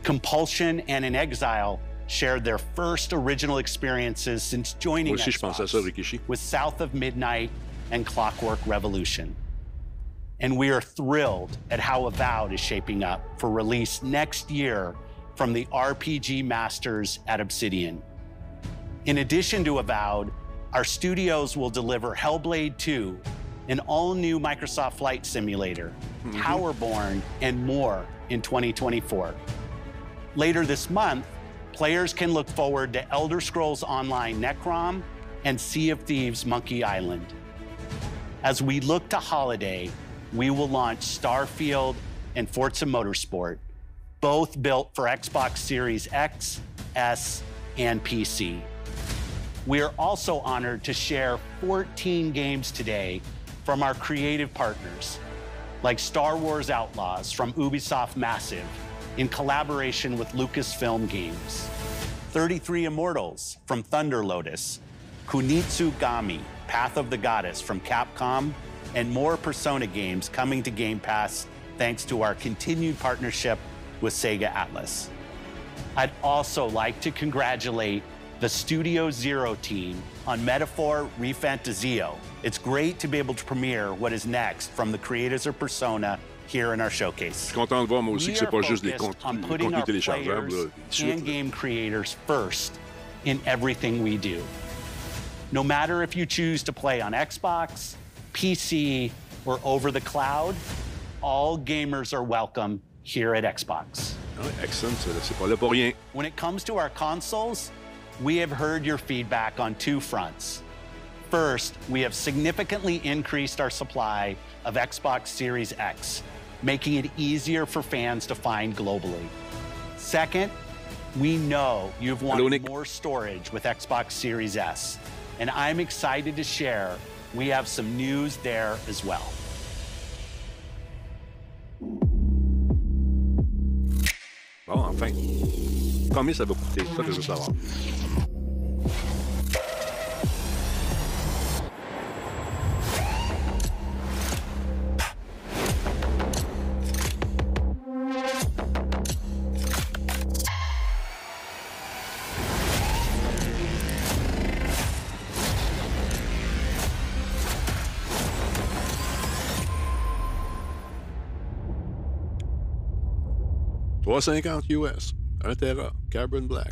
Compulsion and inXile shared their first original experiences since joining Moi aussi, je pensais à ça, Rikishi. with South of Midnight and Clockwork Revolution. And we are thrilled at how Avowed is shaping up for release next year from the RPG masters at Obsidian. In addition to Avowed, our studios will deliver Hellblade 2, an all new Microsoft Flight Simulator, mm-hmm. Towerborn, and more in 2024. Later this month, players can look forward to Elder Scrolls Online Necrom and Sea of Thieves Monkey Island. As we look to holiday, we will launch Starfield and Forza Motorsport, both built for Xbox Series X, S, and PC. We are also honored to share 14 games today from our creative partners, like Star Wars Outlaws from Ubisoft Massive in collaboration with Lucasfilm Games, 33 Immortals from Thunder Lotus, Kunitsu Gami, Path of the Goddess from Capcom, and more Persona games coming to Game Pass thanks to our continued partnership with Sega Atlus. I'd also like to congratulate the Studio Zero team on Metaphor ReFantazio. It's great to be able to premiere what is next from the creators of Persona here in our showcase. Je suis content de voir, moi aussi, We que c'est pas juste des contenus, putting contenus téléchargeables. And game creators first in everything we do. No matter if you choose to play on Xbox, PC, or over the cloud, all gamers are welcome here at Xbox. Ah c'est c'est pas là pour rien. When it comes to our consoles, we have heard your feedback on two fronts. First, we have significantly increased our supply of Xbox Series X, making it easier for fans to find globally. Second, we know you've wanted more storage with Xbox Series S, and I'm excited to share we have some news there as well. Bon, enfin. Combien ça va coûter? Ça que je veux savoir. « 350 US, 1 Tera, Carbon Black.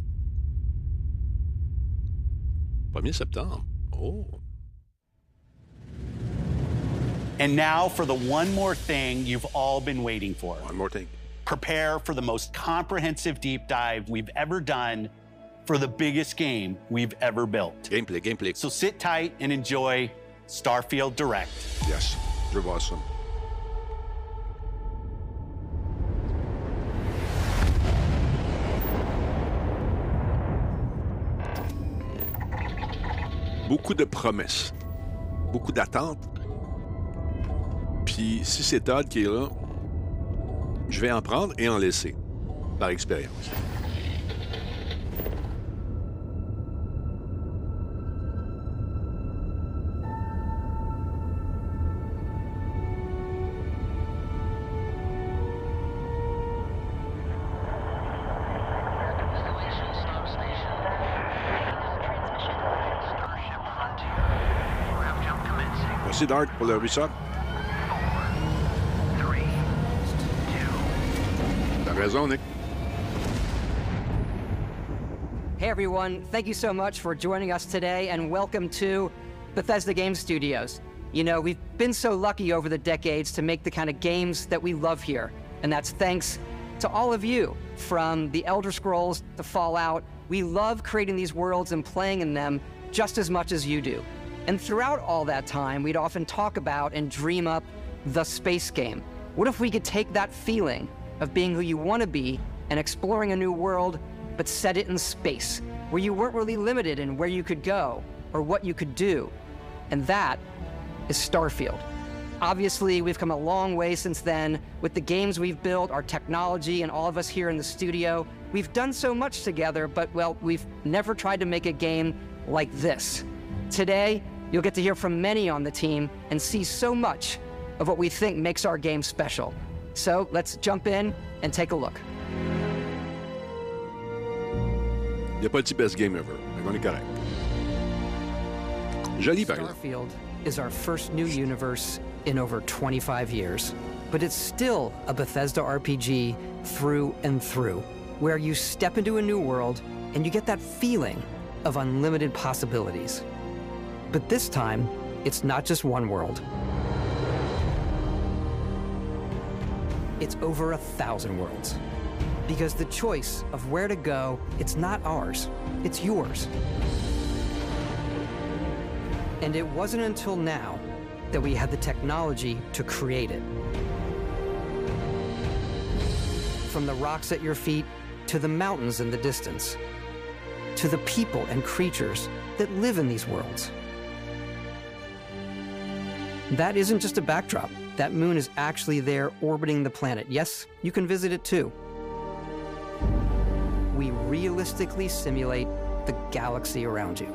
1er septembre. Oh. And now for the one more thing you've all been waiting for. One more thing. Prepare for the most comprehensive deep dive we've ever done for the biggest game we've ever built. Gameplay, gameplay. So sit tight and enjoy Starfield Direct. Yes, veux voir beaucoup de promesses, beaucoup d'attentes. Puis si c'est Todd qui est là, je vais en prendre et en laisser, par expérience. Nick. Hey everyone, thank you so much for joining us today and welcome to Bethesda Game Studios. You know, we've been so lucky over the decades to make the kind of games that we love here, and that's thanks to all of you, from the Elder Scrolls to Fallout. We love creating these worlds and playing in them just as much as you do. And throughout all that time, we'd often talk about and dream up the space game. What if we could take that feeling of being who you want to be and exploring a new world, but set it in space, where you weren't really limited in where you could go or what you could do? And that is Starfield. Obviously, we've come a long way since then with the games we've built, our technology, and all of us here in the studio. We've done so much together, but well, we've never tried to make a game like this. Today, You'll get to hear from many on the team and see so much of what we think makes our game special. So let's jump in and take a look. Il n'y a pas dit best game ever. On est correct. Joli, par. Starfield is our first new universe in over 25 years, but it's still a Bethesda RPG through and through, where you step into a new world and you get that feeling of unlimited possibilities. But this time, it's not just one world. It's over a thousand worlds. Because the choice of where to go, it's not ours, it's yours. And it wasn't until now that we had the technology to create it. From the rocks at your feet to the mountains in the distance, to the people and creatures that live in these worlds. That isn't just a backdrop. That moon is actually there orbiting the planet. Yes, you can visit it too. We realistically simulate the galaxy around you.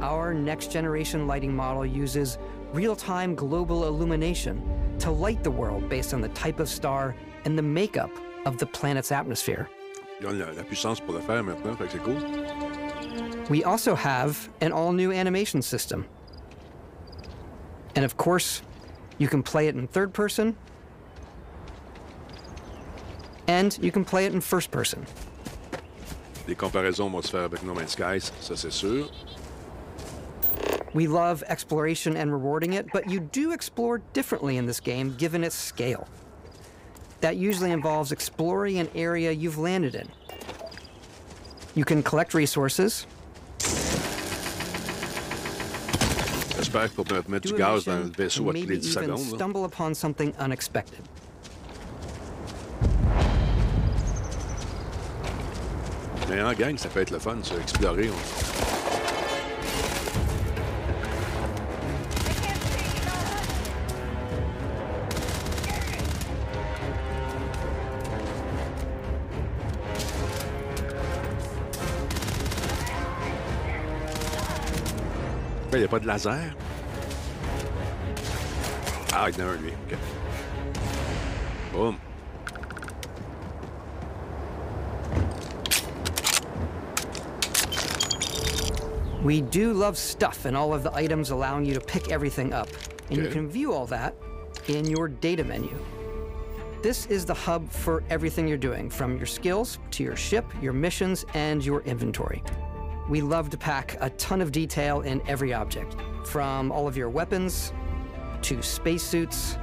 Our next generation lighting model uses real time global illumination to light the world based on the type of star and the makeup of the planet's atmosphere. Ils ont la, la puissance pour le faire maintenant, fait que c'est cool. We also have an all new animation system. And of course, you can play it in third person, and you can play it in first person. Les comparaisons vont se faire avec No Man's Skies, ça c'est sûr. We love exploration and rewarding it, but you do explore differently in this game given its scale. That usually involves exploring an area you've landed in. You can collect resources, J'espère qu'ils vont mettre du gaz dans le vaisseau à maybe les 10 even secondes. là. Mais en gang, ça peut être le fun, ça, explorer. on- Il n'y a pas de laser. Ah, il y en a un, lui. OK. Boum. We do love stuff and all of the items allowing you to pick everything up. And you can view all that in your data menu. This is the hub for everything you're doing, from your skills to your ship, your missions, and your inventory. We love to pack a ton of detail in every object, from all of your weapons to spacesuits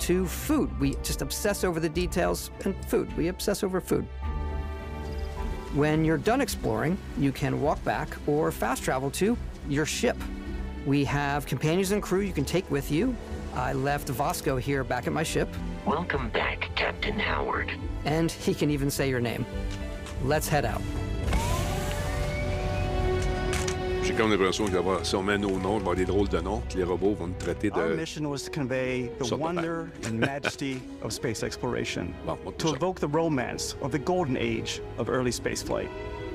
to food. We just obsess over the details and food. We obsess over food. When you're done exploring, you can walk back or fast travel to your ship. We have companions and crew you can take with you. I left Vasco here back at my ship, Welcome back, Captain Howard. and he can even say your name. Let's head out. J'ai comme l'impression que va- si on met nos noms, il va y avoir des drôles de noms, que les robots vont nous traiter Our mission was to convey the wonder and majesty of space exploration, to evoke the romance of the golden age of early spaceflight.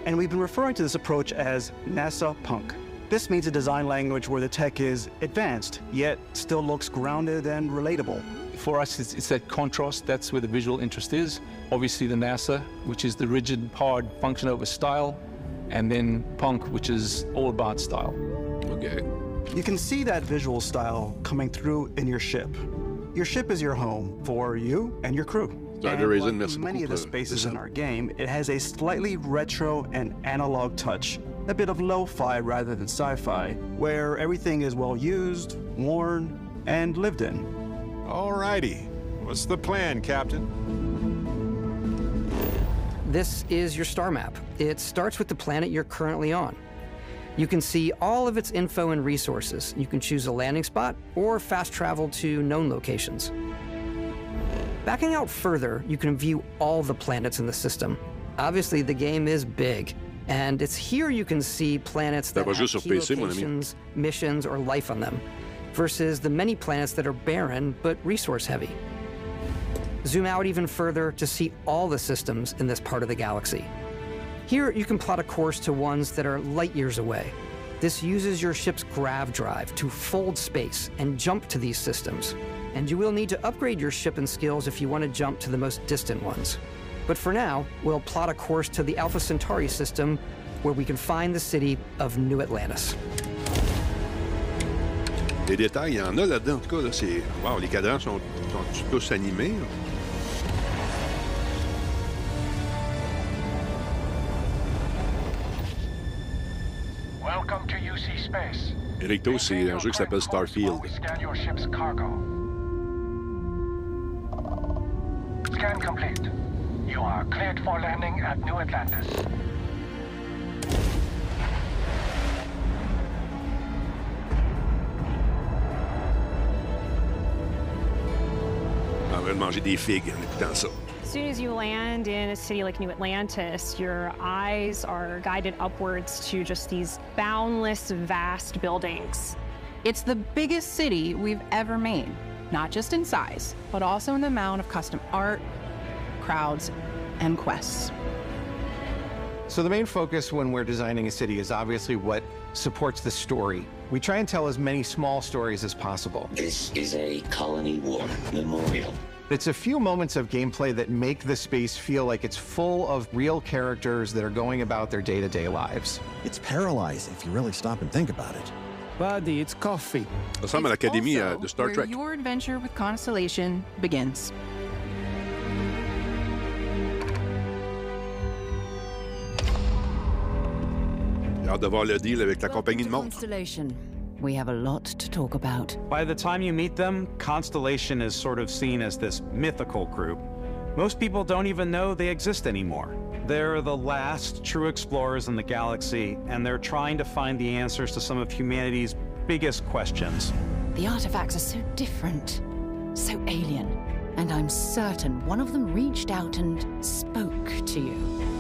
And we've been referring to this approach as NASA Punk. This means a design language where the tech is advanced, yet still looks grounded and relatable. For us, it's, it's that contrast. That's where the visual interest is. Obviously, the NASA, which is the rigid, hard function over style, and then punk, which is all about style. Okay. You can see that visual style coming through in your ship. Your ship is your home for you and your crew. Sorry, And Raisin, like many of beaucoup the spaces in our game, it has a slightly retro and analog touch, a bit of lo-fi rather than sci-fi, where everything is well used, worn, and lived in. Alrighty. What's the plan, Captain? This is your star map. It starts with the planet you're currently on. You can see all of its info and resources. You can choose a landing spot or fast travel to known locations. Backing out further, you can view all the planets in the system. Obviously, the game is big, and it's here you can see planets that have key PC, mon ami. locations, missions, or life on them, versus the many planets that are barren but resource heavy. Zoom out even further to see all the systems in this part of the galaxy. Here, you can plot a course to ones that are light years away. This uses your ship's grav drive to fold space and jump to these systems. And you will need to upgrade your ship and skills if you want to jump to the most distant ones. But for now, we'll plot a course to the Alpha Centauri system where we can find the city of New Atlantis. Les détails, il y en a là-dedans. En tout cas, là, c'est. Wow, les cadrans sont, sont tous animés. To UC Space. Recto, c'est un jeu qui s'appelle Starfield. Scan your ship's cargo. Scan complete. You are cleared for landing at New Atlantis. En train de manger des figues en écoutant ça. As soon as you land in a city like New Atlantis, your eyes are guided upwards to just these boundless, vast buildings. It's the biggest city we've ever made, not just in size, but also in the amount of custom art, crowds, and quests. So the main focus when we're designing a city is obviously what supports the story. We try and tell as many small stories as possible. This is a Colony War memorial. It's a few moments of gameplay that make the space feel like it's full of real characters that are going about their day-to-day lives. It's paralyzing if you really stop and think about it. Buddy, it's coffee. Ça ressemble à l'académie de Star where Trek. your adventure with Constellation begins. J'ai hâte de voir le deal avec la compagnie de montres. We have a lot to talk about. By the time you meet them, Constellation is sort of seen as this mythical group. Most people don't even know they exist anymore. They're the last true explorers in the galaxy, and they're trying to find the answers to some of humanity's biggest questions. The artifacts are so different, so alien. And I'm certain one of them reached out and spoke to you.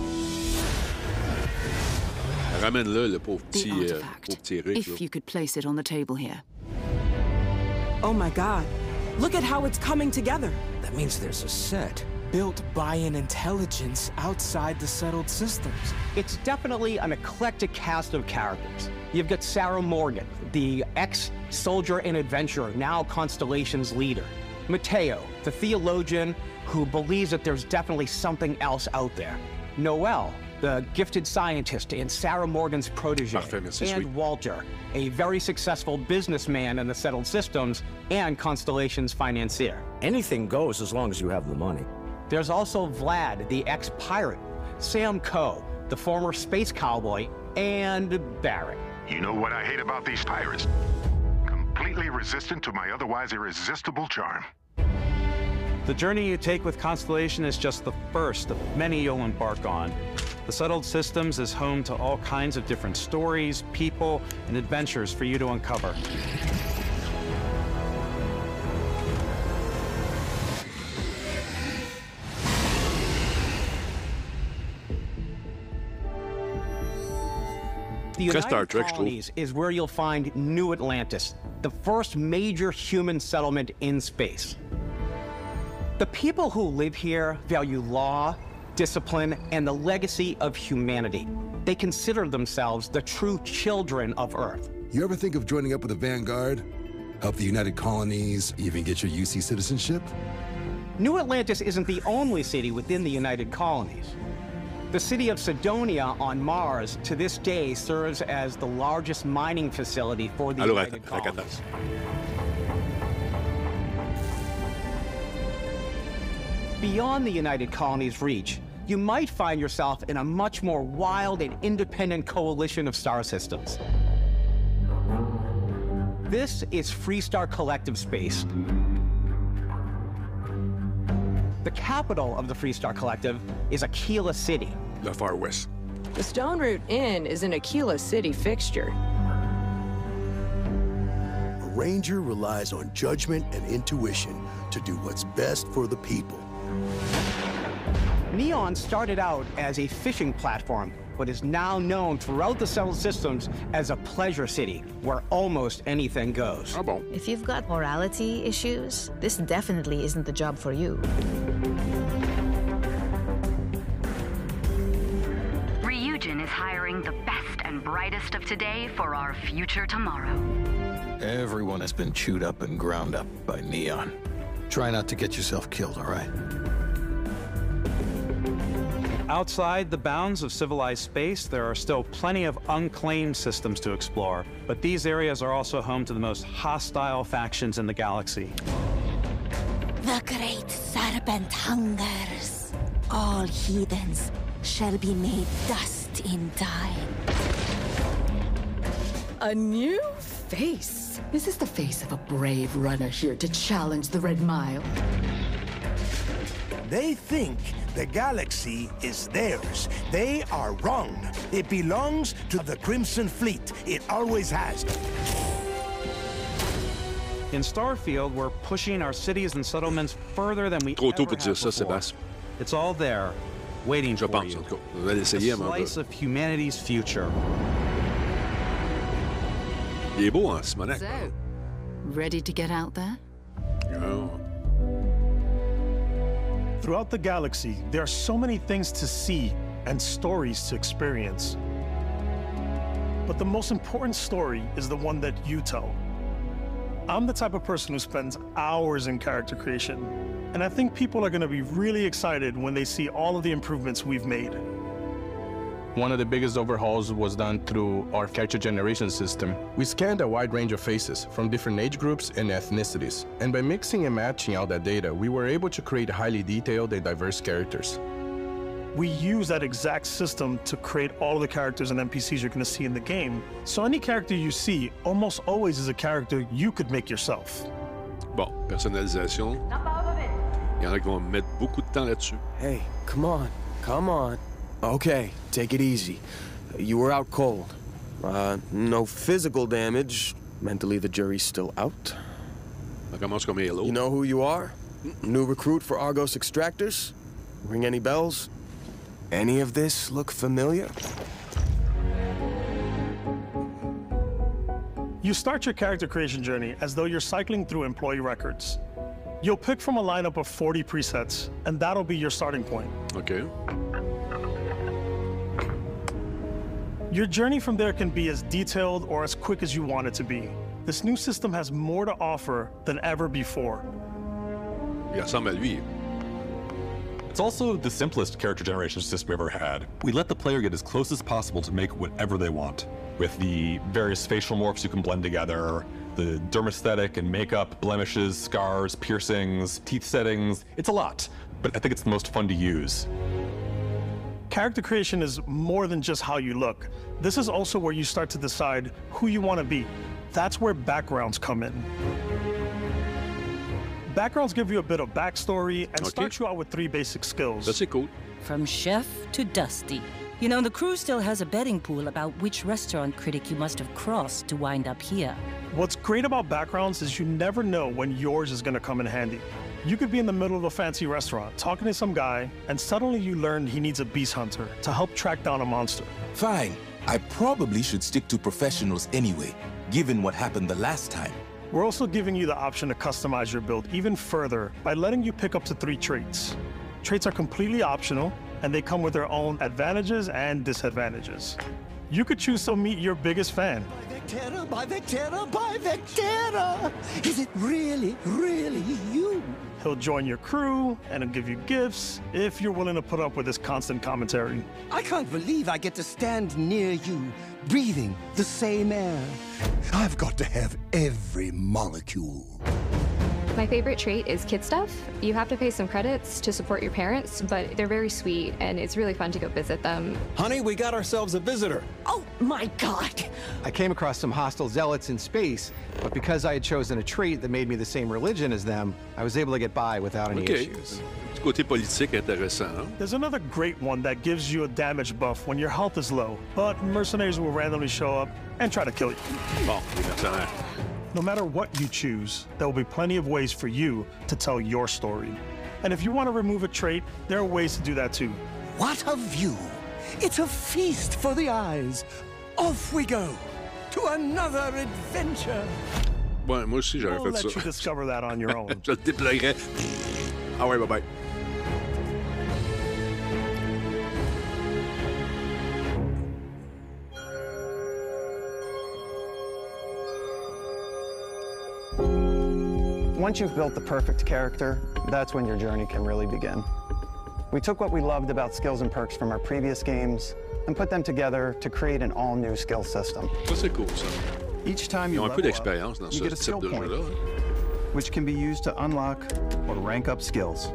Ramène-le, le pauvre The petit, euh, artifact. pauvre petit Rick. là. If you could place it on the table here. Oh my god. Look at how it's coming together. That means there's a set built by an intelligence outside the settled systems. It's definitely an eclectic cast of characters. You've got Sarah Morgan, the ex soldier and adventurer, now Constellation's leader. Matteo, the theologian who believes that there's definitely something else out there. Noel, the gifted scientist and Sarah Morgan's protege. Parfait, and sweet. Walter, a very successful businessman in the settled systems and Constellation's financier. Anything goes as long as you have the money. There's also Vlad, the ex pirate, Sam Coe, the former space cowboy, and Barrett. You know what I hate about these pirates? Completely resistant to my otherwise irresistible charm. The journey you take with Constellation is just the first of many you'll embark on. The Settled Systems is home to all kinds of different stories, people, and adventures for you to uncover. The Très United Star Trek, je trouve. Colonies is where you'll find New Atlantis, the first major human settlement in space. The people who live here value law, discipline, and the legacy of humanity. They consider themselves the true children of Earth. You ever think of joining up with the Vanguard? Help the United Colonies, even get your UC citizenship? New Atlantis isn't the only city within the United Colonies. The city of Sidonia on Mars to this day serves as the largest mining facility for the Alors, United attends, Colonies. Beyond the United Colonies' reach, you might find yourself in a much more wild and independent coalition of star systems. This is Freestar Collective Space. The capital of the Freestar Collective is Akila City. The Far West. The Stone Root Inn is an Akila City fixture. A ranger relies on judgment and intuition to do what's best for the people. Neon started out as a fishing platform, but is now known throughout the settled systems as a pleasure city where almost anything goes. If you've got morality issues, this definitely isn't the job for you. Ryujin is hiring the best and brightest of today for our future tomorrow. Everyone has been chewed up and ground up by Neon. Try not to get yourself killed, all right? Outside the bounds of civilized space, there are still plenty of unclaimed systems to explore, but these areas are also home to the most hostile factions in the galaxy. The great serpent hungers. All heathens shall be made dust in time. A new face. This is the face of a brave runner here to challenge the Red Mile? They think the galaxy is theirs. They are wrong. It belongs to the Crimson Fleet. It always has. In Starfield, we're pushing our cities and settlements further than we Trop tôt ever pour dire have ça, before. Sébastien. It's all there, waiting Je for pense, you. en tout. Je vais l'essayer, a mais on slice of humanity's future. Il est beau, hein, Simonac. So, ready to get out there? Oh. Throughout the galaxy, there are so many things to see and stories to experience. But the most important story is the one that you tell. I'm the type of person who spends hours in character creation, and I think people are going to be really excited when they see all of the improvements we've made. One of the biggest overhauls was done through our character generation system. We scanned a wide range of faces from different age groups and ethnicities, and by mixing and matching all that data, we were able to create highly detailed and diverse characters. We use that exact system to create all of the characters and NPCs you're going to see in the game. So any character you see almost always is a character you could make yourself. Bon, personnalisation. Il y en a qui vont mettre beaucoup de temps là-dessus. Hey, come on, come on. Okay, take it easy. You were out cold. Uh, no physical damage. Mentally, the jury's still out. Ça commence. You know who you are? New recruit for Argos Extractors? Ring any bells? Any of this look familiar? You start your character creation journey as though you're cycling through employee records. You'll pick from a lineup of 40 presets, and that'll be your starting point. OK. Your journey from there can be as detailed or as quick as you want it to be. This new system has more to offer than ever before. Il ressemble à lui. It's also the simplest character generation system we've ever had. We let the player get as close as possible to make whatever they want. With the various facial morphs you can blend together, the dermesthetic and makeup, blemishes, scars, piercings, teeth settings. It's a lot, but I think it's the most fun to use. Character creation is more than just how you look. This is also where you start to decide who you want to be. That's where backgrounds come in. Backgrounds give you a bit of backstory and start you out with three basic skills. Ça, c'est cool. From chef to dusty. You know, the crew still has a betting pool about which restaurant critic you must have crossed to wind up here. What's great about backgrounds is you never know when yours is going to come in handy. You could be in the middle of a fancy restaurant talking to some guy, and suddenly you learn he needs a beast hunter to help track down a monster. Fine. I probably should stick to professionals anyway, given what happened the last time. We're also giving you the option to customize your build even further by letting you pick up to three traits. Traits are completely optional, and they come with their own advantages and disadvantages. You could choose to meet your biggest fan. By Vectera, by Vectera, by Vectera! Is it really, really you? He'll join your crew and he'll give you gifts if you're willing to put up with his constant commentary. I can't believe I get to stand near you, breathing the same air. I've got to have every molecule. My favorite trait is kid stuff. You have to pay some credits to support your parents, but they're very sweet and it's really fun to go visit them. Honey, we got ourselves a visitor. Oh my god! I came across some hostile zealots in space, but because I had chosen a trait that made me the same religion as them, I was able to get by without any OK. issues. Du côté politique intéressant, hein? There's another great one that gives you a damage buff when your health is low, but mercenaries will randomly show up and try to kill you. Bon, les mercenaires. No matter what you choose, there will be plenty of ways for you to tell your story. And if you want to remove a trait, there are ways to do that too. What a view! It's a feast for the eyes. Off we go to another adventure. Ouais, moi aussi, j'aurais We'll fait let ça. you discover that on your own. Je le déploierais. Ah ouais, bye-bye. Once you've built the perfect character, that's when your journey can really begin. We took what we loved about skills and perks from our previous games and put them together to create an all-new skill system. Ça, c'est cool, ça. Each time Ils you ont un peu d'expérience dans you ce get a type skill de point, jeu-là. which can be used to unlock or rank up skills.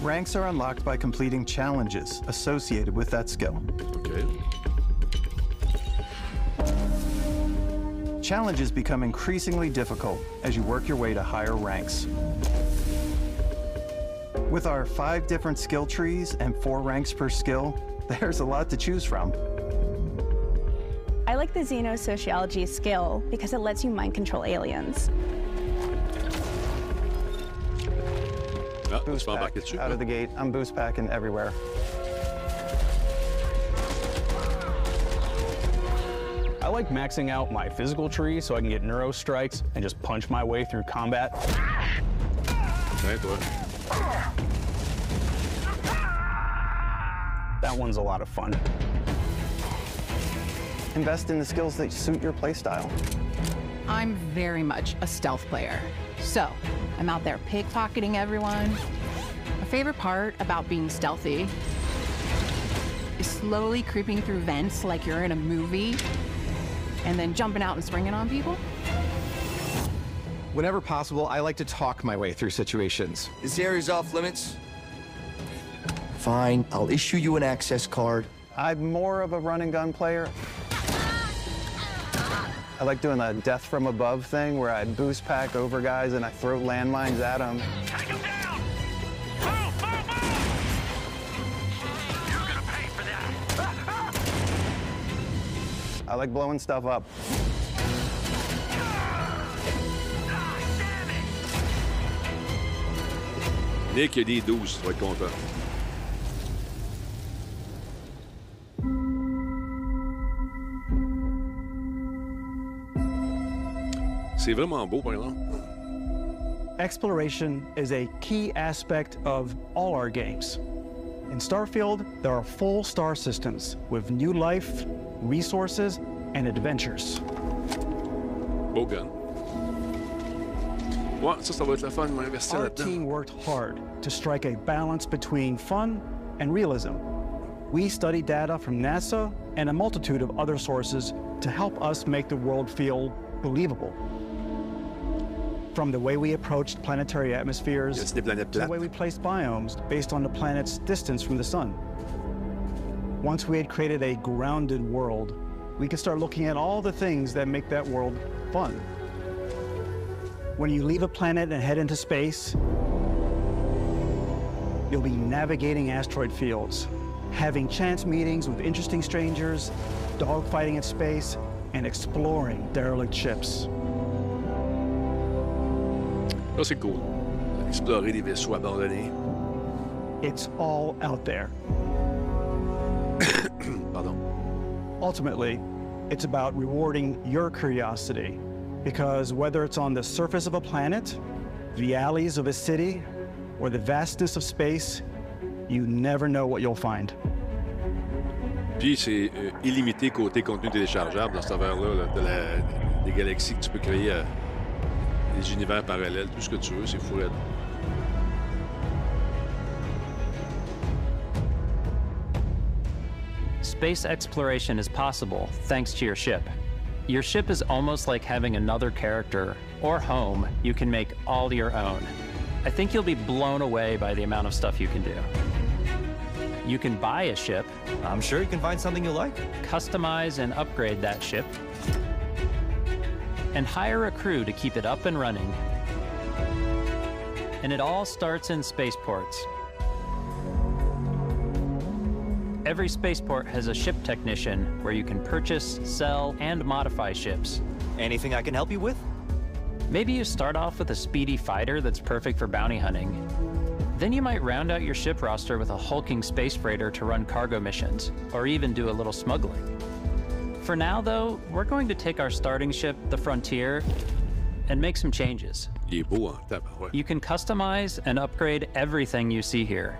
Ranks are unlocked by completing challenges associated with that skill. OK. Challenges become increasingly difficult as you work your way to higher ranks. With our five different skill trees and four ranks per skill, there's a lot to choose from. I like the xenosociology skill because it lets you mind control aliens. Tu Boost peux pack embarquer out of the gate. I'm boost packing everywhere. I like maxing out my physical tree so I can get neuro strikes and just punch my way through combat. Ouais, toi. That one's a lot of fun. Invest in the skills that suit your playstyle. I'm very much a stealth player. So, I'm out there pickpocketing everyone. My favorite part about being stealthy is slowly creeping through vents like you're in a movie and then jumping out and springing on people. Whenever possible, I like to talk my way through situations. This area's off limits. Fine, I'll issue you an access card. I'm more of a run and gun player. I like doing the death from above thing where I boost pack over guys and I throw landmines at them. I like blowing stuff up. Nick, il y a des 12, tu vas être content. C'est vraiment beau, par exemple. Exploration is a key aspect of all our games. In Starfield, there are full star systems with new life, resources, and adventures. Ouais, ça, ça va être la fun, Our team worked hard to strike a balance between fun and realism. We studied data from NASA and a multitude of other sources to help us make the world feel believable. From the way we approached planetary atmospheres Yes, des planètes to the way we placed biomes based on the planet's distance from the sun. Once we had created a grounded world, we could start looking at all the things that make that world fun. When you leave a planet and head into space, you'll be navigating asteroid fields, having chance meetings with interesting strangers, dogfighting in space, and exploring derelict ships. Là, c'est cool. Explorer des vaisseaux abandonnés. It's all out there. Ultimately, it's about rewarding your curiosity. Because whether it's on the surface of a planet, the alleys of a city, or the vastness of space, you never know what you'll find. Puis c'est euh, illimité côté contenu téléchargeable dans cette affaire-là. là. La- des galaxies que tu peux créer, euh, des univers parallèles, tout ce que tu veux, c'est fou. raide. Space exploration is possible thanks to your ship. Your ship is almost like having another character or home you can make all your own. I think you'll be blown away by the amount of stuff you can do. You can buy a ship. I'm sure you can find something you like. Customize and upgrade that ship. And hire a crew to keep it up and running. And it all starts in spaceports. Every spaceport has a ship technician where you can purchase, sell, and modify ships. Anything I can help you with? Maybe you start off with a speedy fighter that's perfect for bounty hunting. Then you might round out your ship roster with a hulking space freighter to run cargo missions, or even do a little smuggling. For now, though, we're going to take our starting ship, the Frontier, and make some changes. Il est beau, hein? Tabarouette. You can customize and upgrade everything you see here.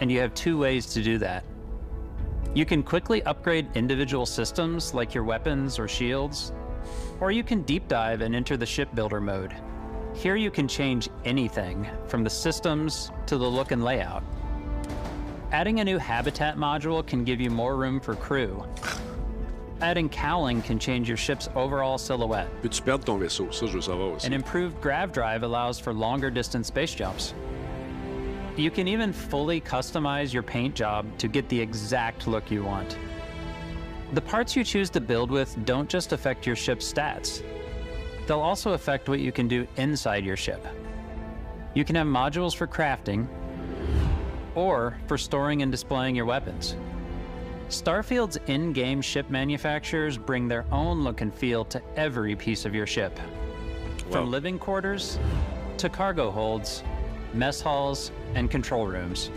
And you have two ways to do that. You can quickly upgrade individual systems like your weapons or shields, or you can deep dive and enter the shipbuilder mode. Here you can change anything from the systems to the look and layout. Adding a new habitat module can give you more room for crew. Adding cowling can change your ship's overall silhouette. Peux-tu perdre ton vaisseau? Ça, je veux savoir aussi. An improved grav drive allows for longer distance space jumps. You can even fully customize your paint job to get the exact look you want. The parts you choose to build with don't just affect your ship's stats, they'll also affect what you can do inside your ship. You can have modules for crafting or for storing and displaying your weapons. Starfield's in game ship manufacturers bring their own look and feel to every piece of your ship. From living quarters to cargo holds, mess halls, and control rooms.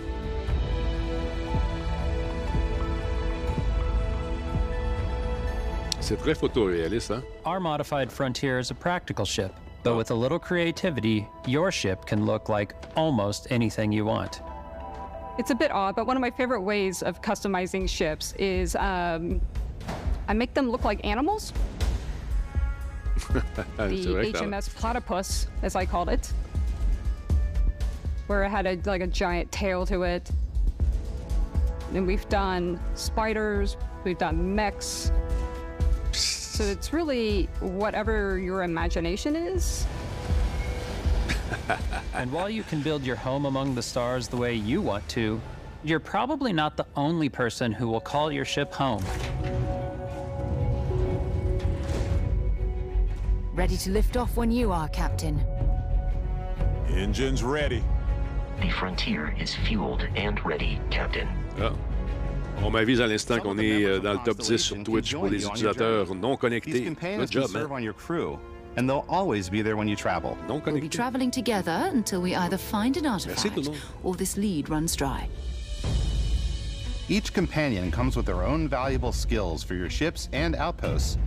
C'est très photoréaliste, hein? Our modified Frontier is a practical ship, but with a little creativity, your ship can look like almost anything you want. It's a bit odd, but one of my favorite ways of customizing ships is um, I make them look like animals. The C'est vrai que ça- HMS Platypus, as I called it, where it had a, like a giant tail to it. And we've done spiders, we've done mechs. So it's really whatever your imagination is. and while you can build your home among the stars the way you want to, you're probably not the only person who will call your ship home. Ready to lift off when you are, Captain. Engines ready. The Frontier is fueled and ready, Captain. Ah. On m'avise à l'instant qu'on est euh, dans le top 10 sur Twitch pour les utilisateurs non These connectés. companions Good job, will serve man. on your crew, and they'll always be there when you travel. Non We'll be traveling together until we either find an artifact or this lead runs dry. Each companion comes with their own valuable skills for your ships and outposts,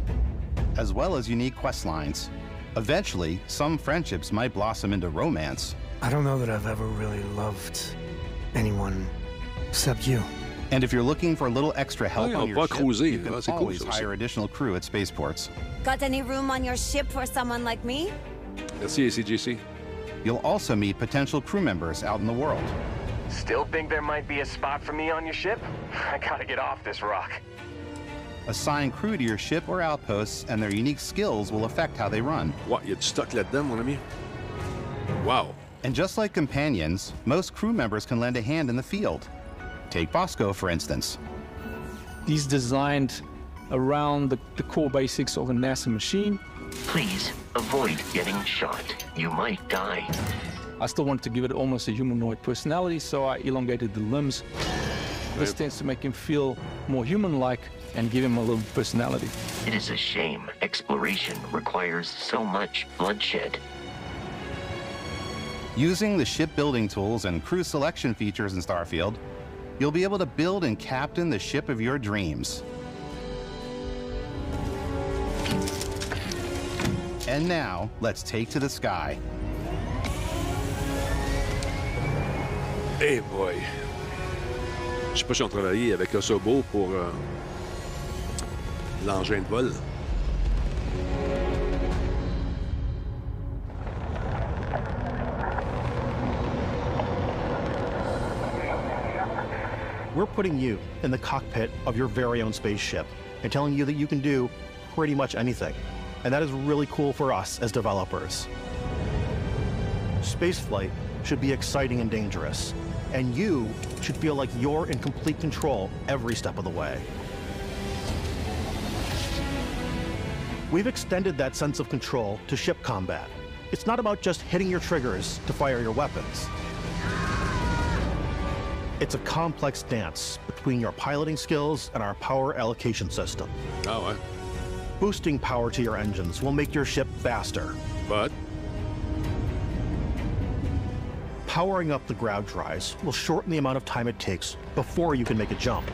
as well as unique quest lines. Eventually, some friendships might blossom into romance. I don't know that I've ever really loved anyone except you. And if you're looking for a little extra help Ah, on on your ship, cruiser. you can always ça hire additional crew at spaceports. Got any room on your ship for someone like me? Merci, ACGC. You'll also meet potential crew members out in the world. Still think there might be a spot for me on your ship? I gotta get off this rock. Assign crew to your ship or outposts, and their unique skills will affect how they run. What, y a du stock là-dedans, mon ami? Wow. And just like companions, most crew members can lend a hand in the field. Take Vasco, for instance. He's designed around the, the core basics of a NASA machine. Please avoid getting shot. You might die. I still wanted to give it almost a humanoid personality, so I elongated the limbs. This tends to make him feel more human-like and give him a little personality. It is a shame exploration requires so much bloodshed. Using the shipbuilding tools and crew selection features in Starfield, you'll be able to build and captain the ship of your dreams. And now, let's take to the sky. Hey boy! Je sais pas si on travaillait avec Asobo pour euh, l'engin de vol. We're putting you in the cockpit of your very own spaceship and telling you that you can do pretty much anything. And that is really cool for us as developers. Spaceflight should be exciting and dangerous, and you should feel like you're in complete control every step of the way. We've extended that sense of control to ship combat. It's not about just hitting your triggers to fire your weapons. It's a complex dance between your piloting skills and our power allocation system. Oh, ouais. Boosting power to your engines will make your ship faster. But powering up the grav drive will shorten the amount of time it takes before you can make a jump.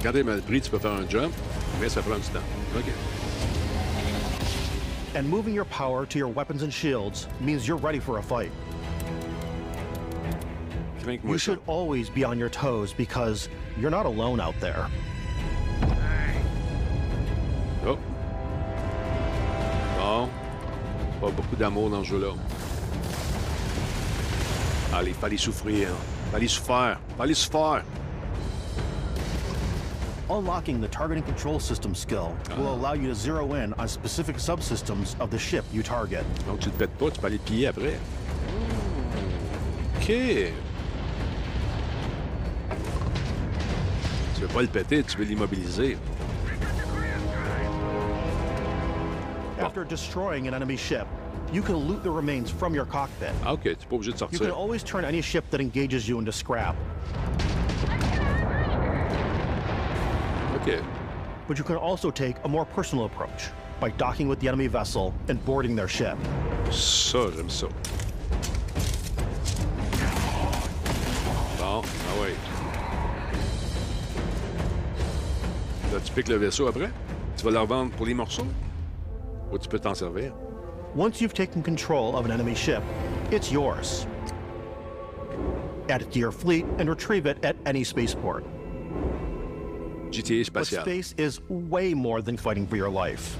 T'es mal tu peux faire un jump, mais ça prend du temps. OK. And moving your power to your weapons and shields means you're ready for a fight. You should always be on your toes because you're not alone out there. Oh. Bon. Pas beaucoup d'amour dans ce jeu-là. Allez, fallait souffrir. Fallait souffrir. Fallait souffrir. Unlocking the targeting control system skill ah. will allow you to zero in on specific subsystems of the ship you target. Donc tu te pètes pas, tu peux aller piller après. Hmm. OK. Tu veux pas le péter, tu veux l'immobiliser. After destroying an enemy ship, you can loot the remains from your cockpit. Ah, OK, tu pas obligé de You can always turn any ship that engages you into scrap. OK. But you can also take a more personal approach by docking with the enemy vessel and boarding their ship. Ça, j'aime ça. Tu piques le vaisseau après? Tu vas le revendre pour les morceaux? Ou tu peux t'en servir? Once you've taken control of an enemy ship, it's yours. Add it to your fleet and retrieve it at any spaceport. GTA But space is way more than fighting for your life.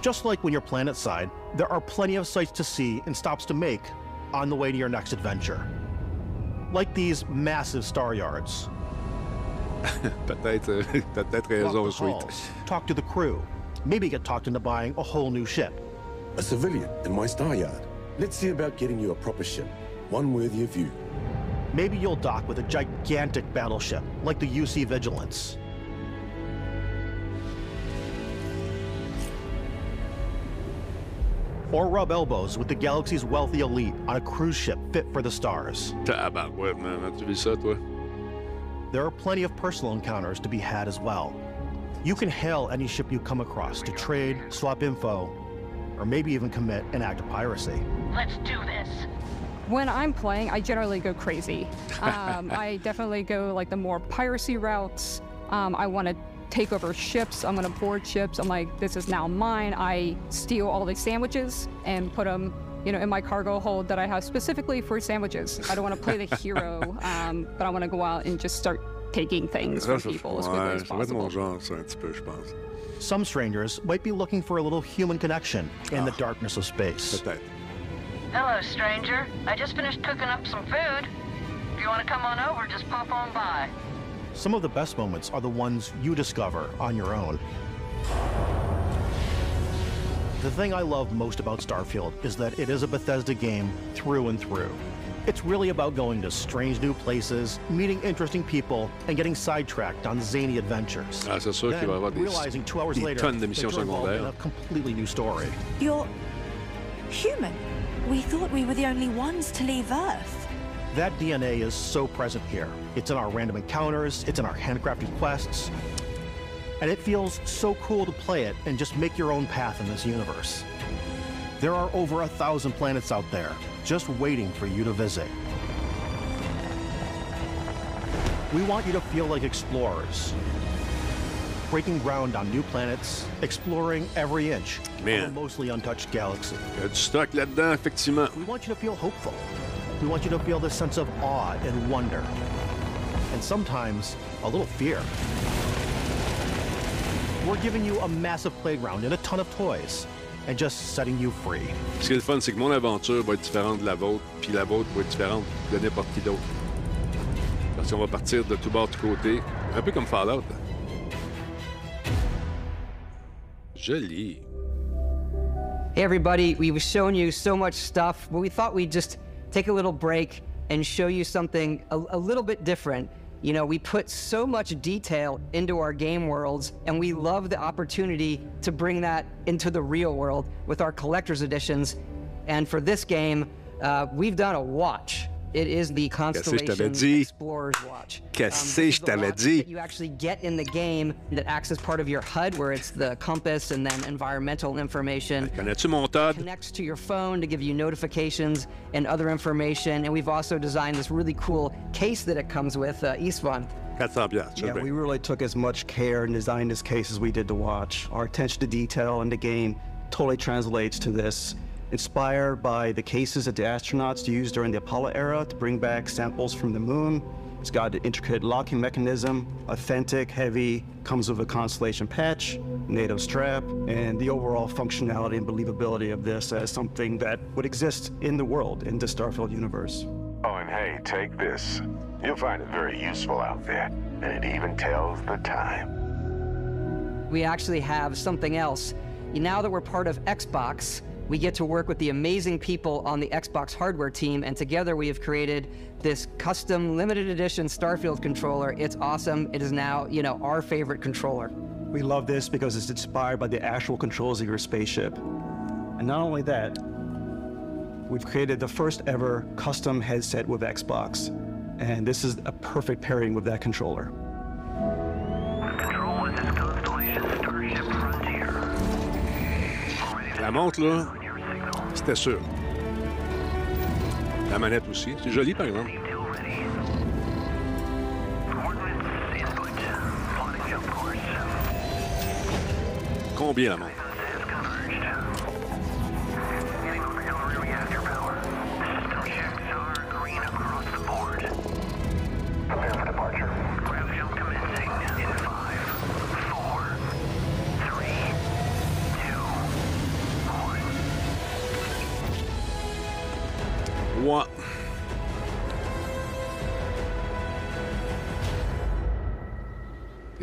Just like when you're planetside, there are plenty of sights to see and stops to make on the way to your next adventure. Like these massive star yards. Peut-être, peut-être Walk raison, the sweet. talk to the crew, maybe get talked into buying a whole new ship. A civilian in my star yard. Let's see about getting you a proper ship, one worthy of you. Maybe you'll dock with a gigantic battleship like the UC Vigilance. Or rub elbows with the galaxy's wealthy elite on a cruise ship fit for the stars. Tabarouette, man. As-tu vu ça, toi? There are plenty of personal encounters to be had as well. You can hail any ship you come across to trade, swap info, or maybe even commit an act of piracy. Let's do this. When I'm playing, I generally go crazy. Um, I definitely go like the more piracy routes. Um, I want to take over ships. I'm going to board ships. I'm like, this is now mine. I steal all the sandwiches and put them, you know, in my cargo hold that I have specifically for sandwiches. I don't want to play the hero, um, but I want to go out and just start taking things Ça, from ça- people as ouais, quickly as ça va être possible. mon genre, ça, un petit peu, je pense. Some strangers might be looking for a little human connection in the darkness of space. Hello, stranger. I just finished cooking up some food. If you want to come on over, just pop on by. Some of the best moments are the ones you discover on your own. The thing I love most about Starfield is that it is a Bethesda game through and through. It's really about going to strange new places, meeting interesting people, and getting sidetracked on zany adventures. Ah, c'est sûr qu'il va y avoir des, realizing two hours des later tonnes de that missions you're involved in secondaires. a completely new story. You're human. We thought we were the only ones to leave Earth. That DNA is so present here. It's in our random encounters, it's in our handcrafted quests, and it feels so cool to play it and just make your own path in this universe. There are over a thousand planets out there, just waiting for you to visit. We want you to feel like explorers, breaking ground on new planets, exploring every inch Man. of a mostly untouched galaxy. Il y a du stock là-dedans, effectivement. We want you to feel hopeful. We want you to feel this sense of awe and wonder. And sometimes a little fear. We're giving you a massive playground and a ton of toys, and just setting you free. Ce qui est le fun, c'est que mon aventure va être différente de la vôtre, puis la vôtre va être différente de n'importe qui d'autre. Parce qu'on va partir de tout bord, de tout côté, un peu comme Fallout. Joli. Hey everybody, we've shown you so much stuff, but we thought we'd just take a little break and show you something a, a, little bit different. You know, we put so much detail into our game worlds, and we love the opportunity to bring that into the real world with our collector's editions. And for this game, uh, we've done a watch. It is the Constellation Explorer's Watch. Qu'est-ce que je t'avais dit? You actually get in the game that acts as part of your HUD, where it's the compass and then environmental information. Connais-tu mon Todd? Connects to your phone to give you notifications and other information. And we've also designed this really cool case that it comes with, uh, Istvan. 400 Yeah, we really took as much care in designing this case as we did to watch. Our attention to detail in the game totally translates to this inspired by the cases that the astronauts used during the Apollo era to bring back samples from the moon. It's got an intricate locking mechanism, authentic, heavy, comes with a Constellation patch, NATO strap, and the overall functionality and believability of this as something that would exist in the world, in the Starfield universe. Oh, and hey, take this. You'll find it very useful out there, and it even tells the time. We actually have something else. Now that we're part of Xbox, we get to work with the amazing people on the Xbox hardware team, and together we have created this custom limited edition Starfield controller. It's awesome. It is now, you know, our favorite controller. We love this because it's inspired by the actual controls of your spaceship. And not only that, we've created the first ever custom headset with Xbox. And this is a perfect pairing with that controller. Control, La montre, là, c'était sûr. La manette aussi. C'est joli, par exemple. Combien la montre?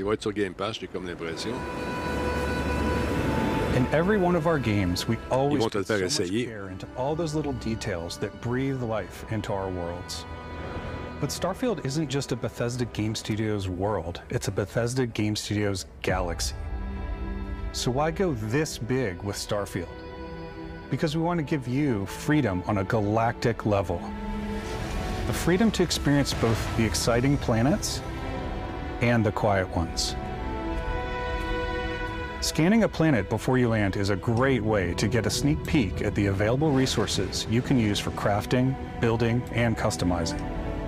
Va être sur Game Pass, j'ai comme l'impression. In every one of our games, we always vont te le put so much essayer. care into all those little details that breathe life into our worlds. But Starfield isn't just a Bethesda Game Studios world, it's a Bethesda Game Studios galaxy. So why go this big with Starfield? Because we want to give you freedom on a galactic level. The freedom to experience both the exciting planets and the quiet ones. Scanning a planet before you land is a great way to get a sneak peek at the available resources you can use for crafting, building, and customizing.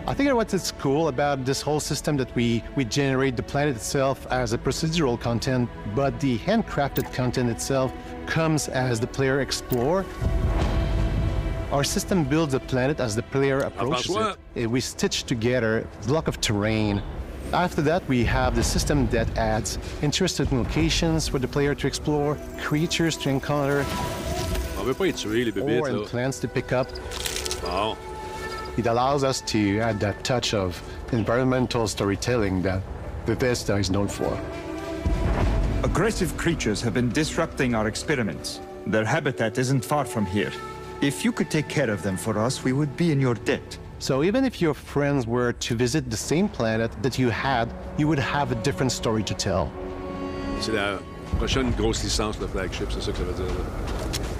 I think what's cool about this whole system that we, we generate the planet itself as a procedural content, but the handcrafted content itself comes as the player explore. Our system builds the planet as the player approaches it. Eh, we stitch together block of terrain. After that, we have the system that adds interesting locations for the player to explore, creatures to encounter, On veut pas les tuer, les bébites, or and plants to pick up. Bon. It allows us to add that touch of environmental storytelling that Bethesda is known for. Aggressive creatures have been disrupting our experiments. Their habitat isn't far from here. If you could take care of them for us, we would be in your debt. So even if your friends were to visit the same planet that you had, you would have a different story to tell. C'est la prochaine grosse licence de flagship, c'est ça que ça veut dire.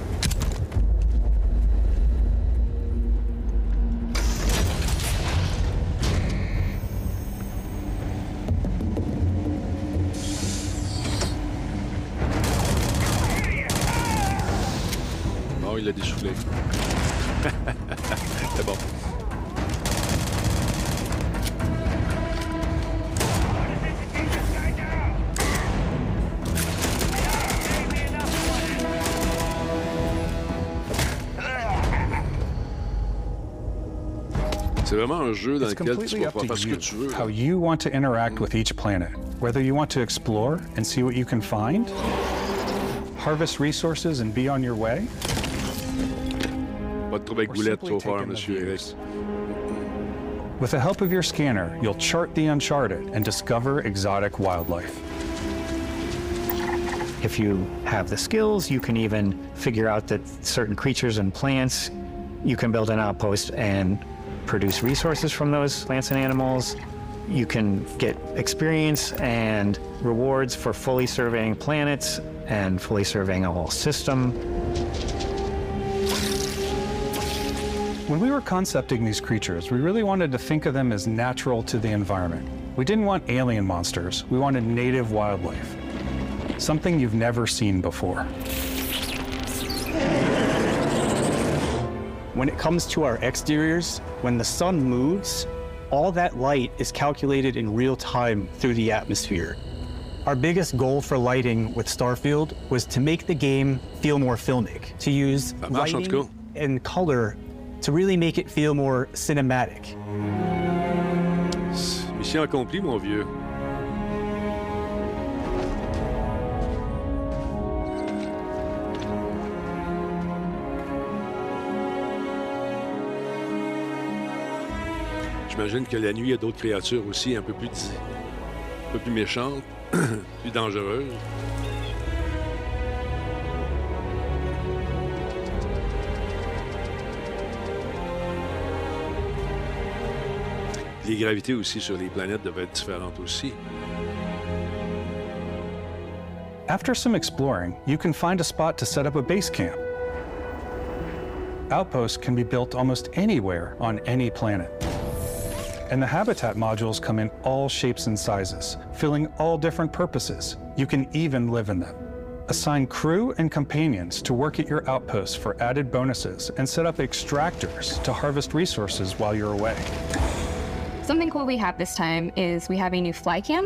Un jeu dans It's lequel tu completely vas up pouvoir faire to ce you que tu veux. how you want to interact with each planet. Whether you want to explore and see what you can find, harvest resources and be on your way, Pas de trouble avec Boulette fort, monsieur Eric. with the help of your scanner, you'll chart the uncharted and discover exotic wildlife. If you have the skills, you can even figure out that certain creatures and plants, you can build an outpost and produce resources from those plants and animals. You can get experience and rewards for fully surveying planets and fully surveying a whole system. When we were concepting these creatures, we really wanted to think of them as natural to the environment. We didn't want alien monsters, we wanted native wildlife. Something you've never seen before. When it comes to our exteriors, when the sun moves, all that light is calculated in real time through the atmosphere. Our biggest goal for lighting with Starfield was to make the game feel more filmic, to use Ça marche, en tout lighting and color to really make it feel more cinematic. Mission accomplie, mon vieux. J'imagine que la nuit, il y a d'autres créatures aussi un peu plus, un peu plus méchantes, plus dangereuses. Les gravités aussi sur les planètes devaient être différentes aussi. After some exploring, you can find a spot to set up a base camp. Outposts can be built almost anywhere on any planet. And the habitat modules come in all shapes and sizes, filling all different purposes. You can even live in them. Assign crew and companions to work at your outposts for added bonuses and set up extractors to harvest resources while you're away. Something cool we have this time is we have a new fly cam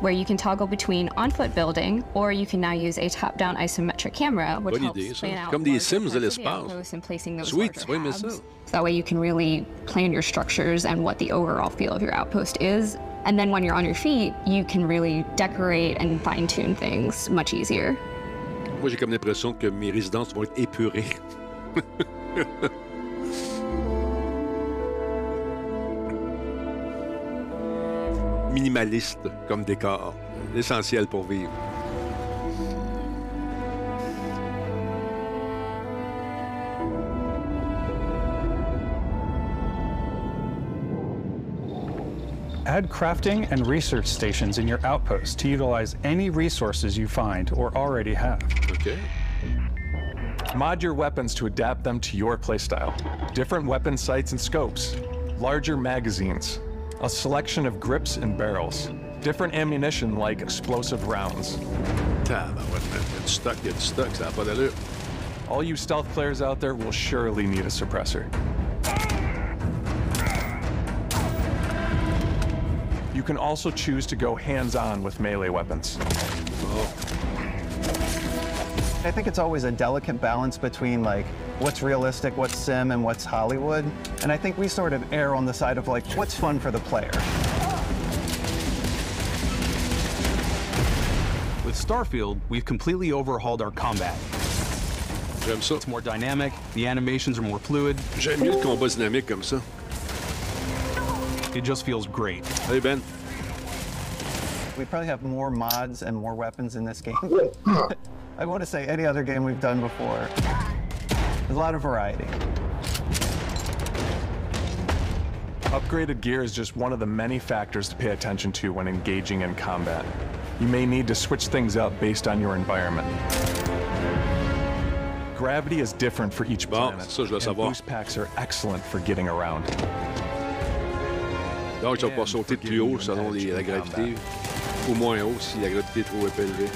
where you can toggle between on-foot building or you can now use a top-down isometric camera which Bonne helps idée, ça. plan out Comme des Sims de parts of the l'espace. and placing those Sweet, larger tu ça. tabs. So that way you can really plan your structures and what the overall feel of your outpost is. And then when you're on your feet, you can really decorate and fine-tune things much easier. Moi, j'ai comme l'impression que mes résidences vont être épurées. Minimaliste comme décor. L'essentiel pour vivre. Add crafting and research stations in your outpost to utilize any resources you find or already have. Okay. Mod your weapons to adapt them to your playstyle. Different weapon sights and scopes, larger magazines, a selection of grips and barrels, different ammunition like explosive rounds. Tabarouette, man. Il y a du stock, il y a du ça pas d'allure. All you stealth players out there will surely need a suppressor. You can also choose to go hands-on with melee weapons. Oh. I think it's always a delicate balance between like what's realistic, what's sim, and what's Hollywood. And I think we sort of err on the side of like what's fun for the player. With Starfield, we've completely overhauled our combat. J'aime ça. It's more dynamic, the animations are more fluid. J'aime mieux le combat dynamique comme ça. It just feels great. Hey, Ben. We probably have more mods and more weapons in this game. I want to say any other game we've done before. There's a lot of variety. Upgraded gear is just one of the many factors to pay attention to when engaging in combat. You may need to switch things up based on your environment. Gravity is different for each planet, ça, je dois and savoir. boost packs are excellent for getting around. Donc, ils ne pas sauter plus haut selon les- la gravité. Au moins haut si la gravité est trop élevée.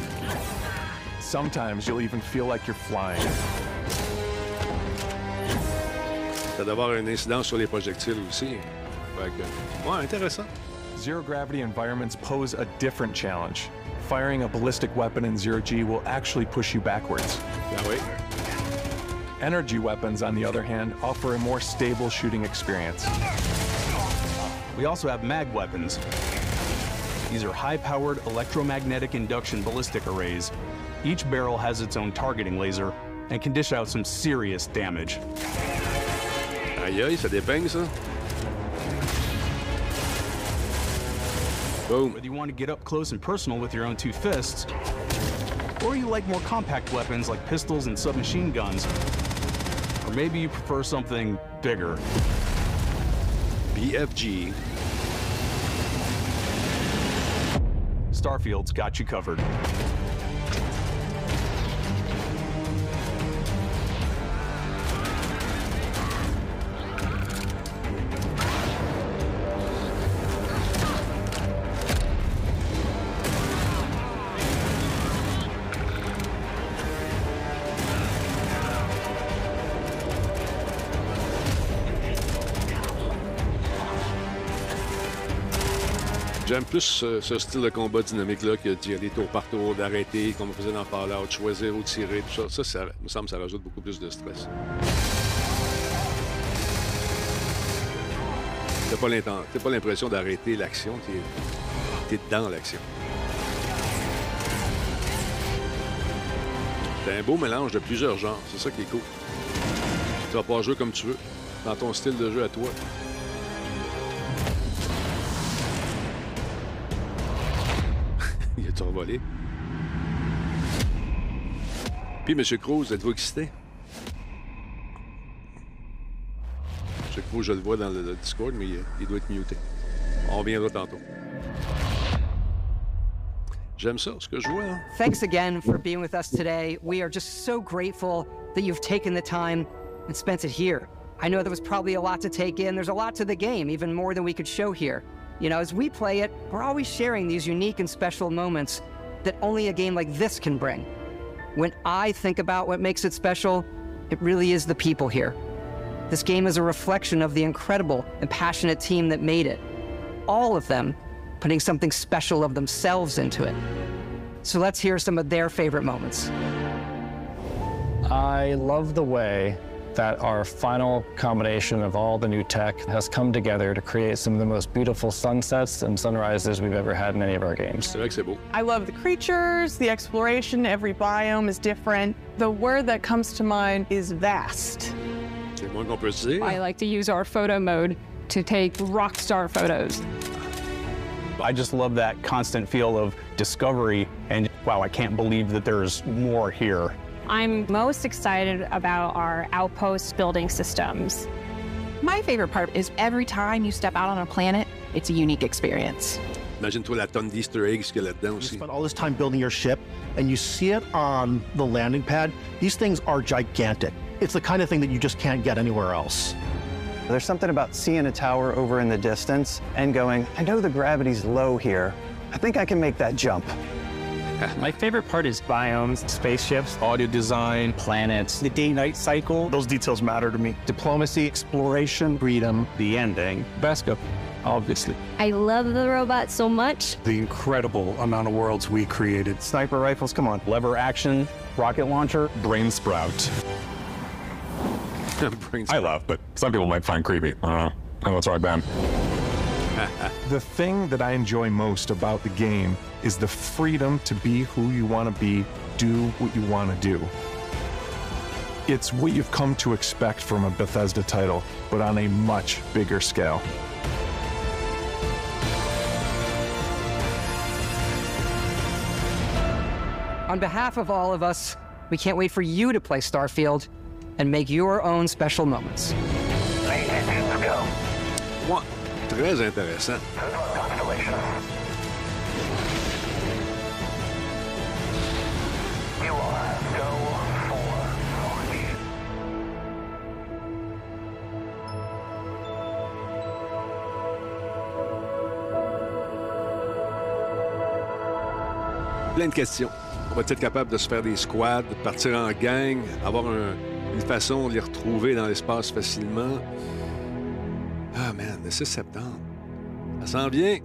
Sometimes you'll even feel like you're flying. Ça doit avoir une incidence sur les projectiles aussi. Fait que, ouais, intéressant. Zero gravity environments pose a different challenge. Firing a ballistic weapon in zero G will actually push you backwards. Ah oui. Energy weapons, on the other hand, offer a more stable shooting experience. We also have mag weapons. These are high-powered electromagnetic induction ballistic arrays. Each barrel has its own targeting laser and can dish out some serious damage. Aïe aïe, ça dépeigne, ça. Boom. Whether you want to get up close and personal with your own two fists, or you like more compact weapons like pistols and submachine guns, or maybe you prefer something bigger. BFG. Starfield's got you covered. Plus ce, style de combat dynamique-là que d'y aller tour par tour, d'arrêter, comme on faisait dans Fallout, choisir où tirer, tout ça. Ça, ça me semble ça rajoute beaucoup plus de stress. T'as pas t'as l'impression d'arrêter l'action, t'es, t'es dans l'action. C'est un beau mélange de plusieurs genres, c'est ça qui est cool. Tu vas pouvoir jouer comme tu veux, dans ton style de jeu à toi. Puis, M. Cruz, êtes-vous excité? Je le vois dans le, Discord, mais il, il doit être muté. On reviendra tantôt. J'aime ça, ce que je vois. Thanks again for being with us today. We are just so grateful that you've taken the time and spent it here. I know there was probably a lot to take in. There's a lot to the game, even more than we could show here. You know, as we play it, we're always sharing these unique and special moments that only a game like this can bring. When I think about what makes it special, it really is the people here. This game is a reflection of the incredible and passionate team that made it. All of them putting something special of themselves into it. So let's hear some of their favorite moments. I love the way that our final combination of all the new tech has come together to create some of the most beautiful sunsets and sunrises we've ever had in any of our games. C'est vrai que c'est beau. I love the creatures, the exploration, every biome is different. The word that comes to mind is vast. C'est le moins qu'on peut se dire. I like to use our photo mode to take rock star photos. I just love that constant feel of discovery and wow, I can't believe that there's more here. I'm most excited about our outpost building systems. My favorite part is every time you step out on a planet, it's a unique experience. Imagine-toi la tonne d'Easter eggs qu'il y a là-dedans You aussi. spend all this time building your ship, and you see it on the landing pad. These things are gigantic. It's the kind of thing that you just can't get anywhere else. There's something about seeing a tower over in the distance and going, I know the gravity's low here. I think I can make that jump. My favorite part is biomes, spaceships, audio design, planets, the day-night cycle. Those details matter to me. Diplomacy, exploration, freedom, the ending. Vasco, obviously. I love the robot so much. The incredible amount of worlds we created. Sniper rifles, come on. Lever action, rocket launcher, Brain sprout. I love, but some people might find creepy. I don't know. Oh, that's right, Ben. the thing that I enjoy most about the game is the freedom to be who you want to be, do what you want to do. It's what you've come to expect from a Bethesda title, but on a much bigger scale. On behalf of all of us, we can't wait for you to play Starfield and make your own special moments. Très intéressant. Plein de questions. On va être capable de se faire des squads, de partir en gang, avoir un- une façon de les retrouver dans l'espace facilement. Ah man, le 6 septembre. Ça s'en vient.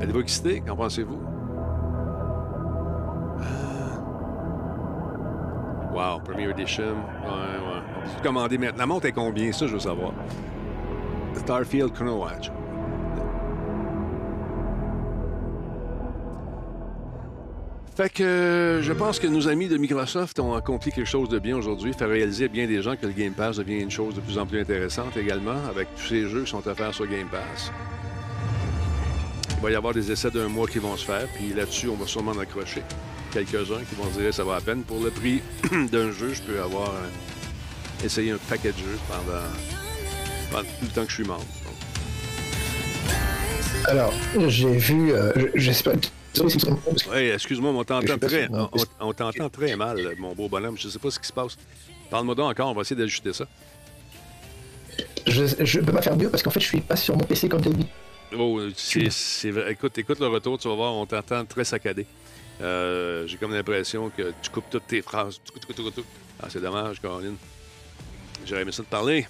Êtes-vous excité? Qu'en pensez-vous? Ah. Wow, Premier Edition. Ouais, ouais. On peut maintenant? La montre est combien? Ça, je veux savoir. Starfield Chrono Watch. Fait que euh, je pense que nos amis de Microsoft ont accompli quelque chose de bien aujourd'hui, faire réaliser à bien des gens que le Game Pass devient une chose de plus en plus intéressante également, avec tous ces jeux qui sont offerts sur Game Pass. Il va y avoir des essais d'un mois qui vont se faire, puis là-dessus, on va sûrement en accrocher quelques-uns qui vont dire que ça va à peine. Pour le prix d'un jeu, je peux avoir euh, essayé un paquet de jeux pendant, tout le temps que je suis membre. Alors, j'ai vu, euh, je, je sais pas. Oui, excuse-moi, mais on t'entend très, on, on t'entend très mal, mon beau bonhomme. Je ne sais pas ce qui se passe. Parle-moi donc encore, on va essayer d'ajuster ça. Je, je peux pas faire mieux parce qu'en fait, je suis pas sur mon PC comme dit. Oh, c'est, vrai. Écoute, écoute le retour, tu vas voir, on t'entend très saccadé. Euh, j'ai comme l'impression que tu coupes toutes tes phrases. Ah, c'est dommage, Caroline. J'aurais aimé ça de parler.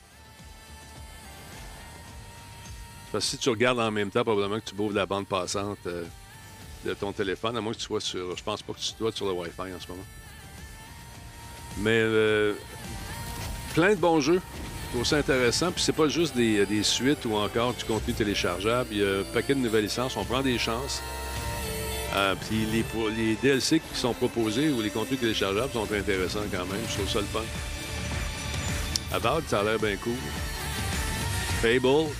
Parce que si tu regardes en même temps, probablement que tu bouffes la bande passante euh, de ton téléphone, à moins que tu sois sur. Je pense pas que tu dois être sur le Wi-Fi en ce moment. Mais euh, plein de bons jeux. Je trouve ça intéressant. Puis c'est pas juste des, des, suites ou encore du contenu téléchargeable. Il y a un paquet de nouvelles licences. On prend des chances. Euh, puis les, les, DLC qui sont proposés ou les contenus téléchargeables sont intéressants quand même. Je trouve ça le fun. About, ça a l'air bien cool. Fable.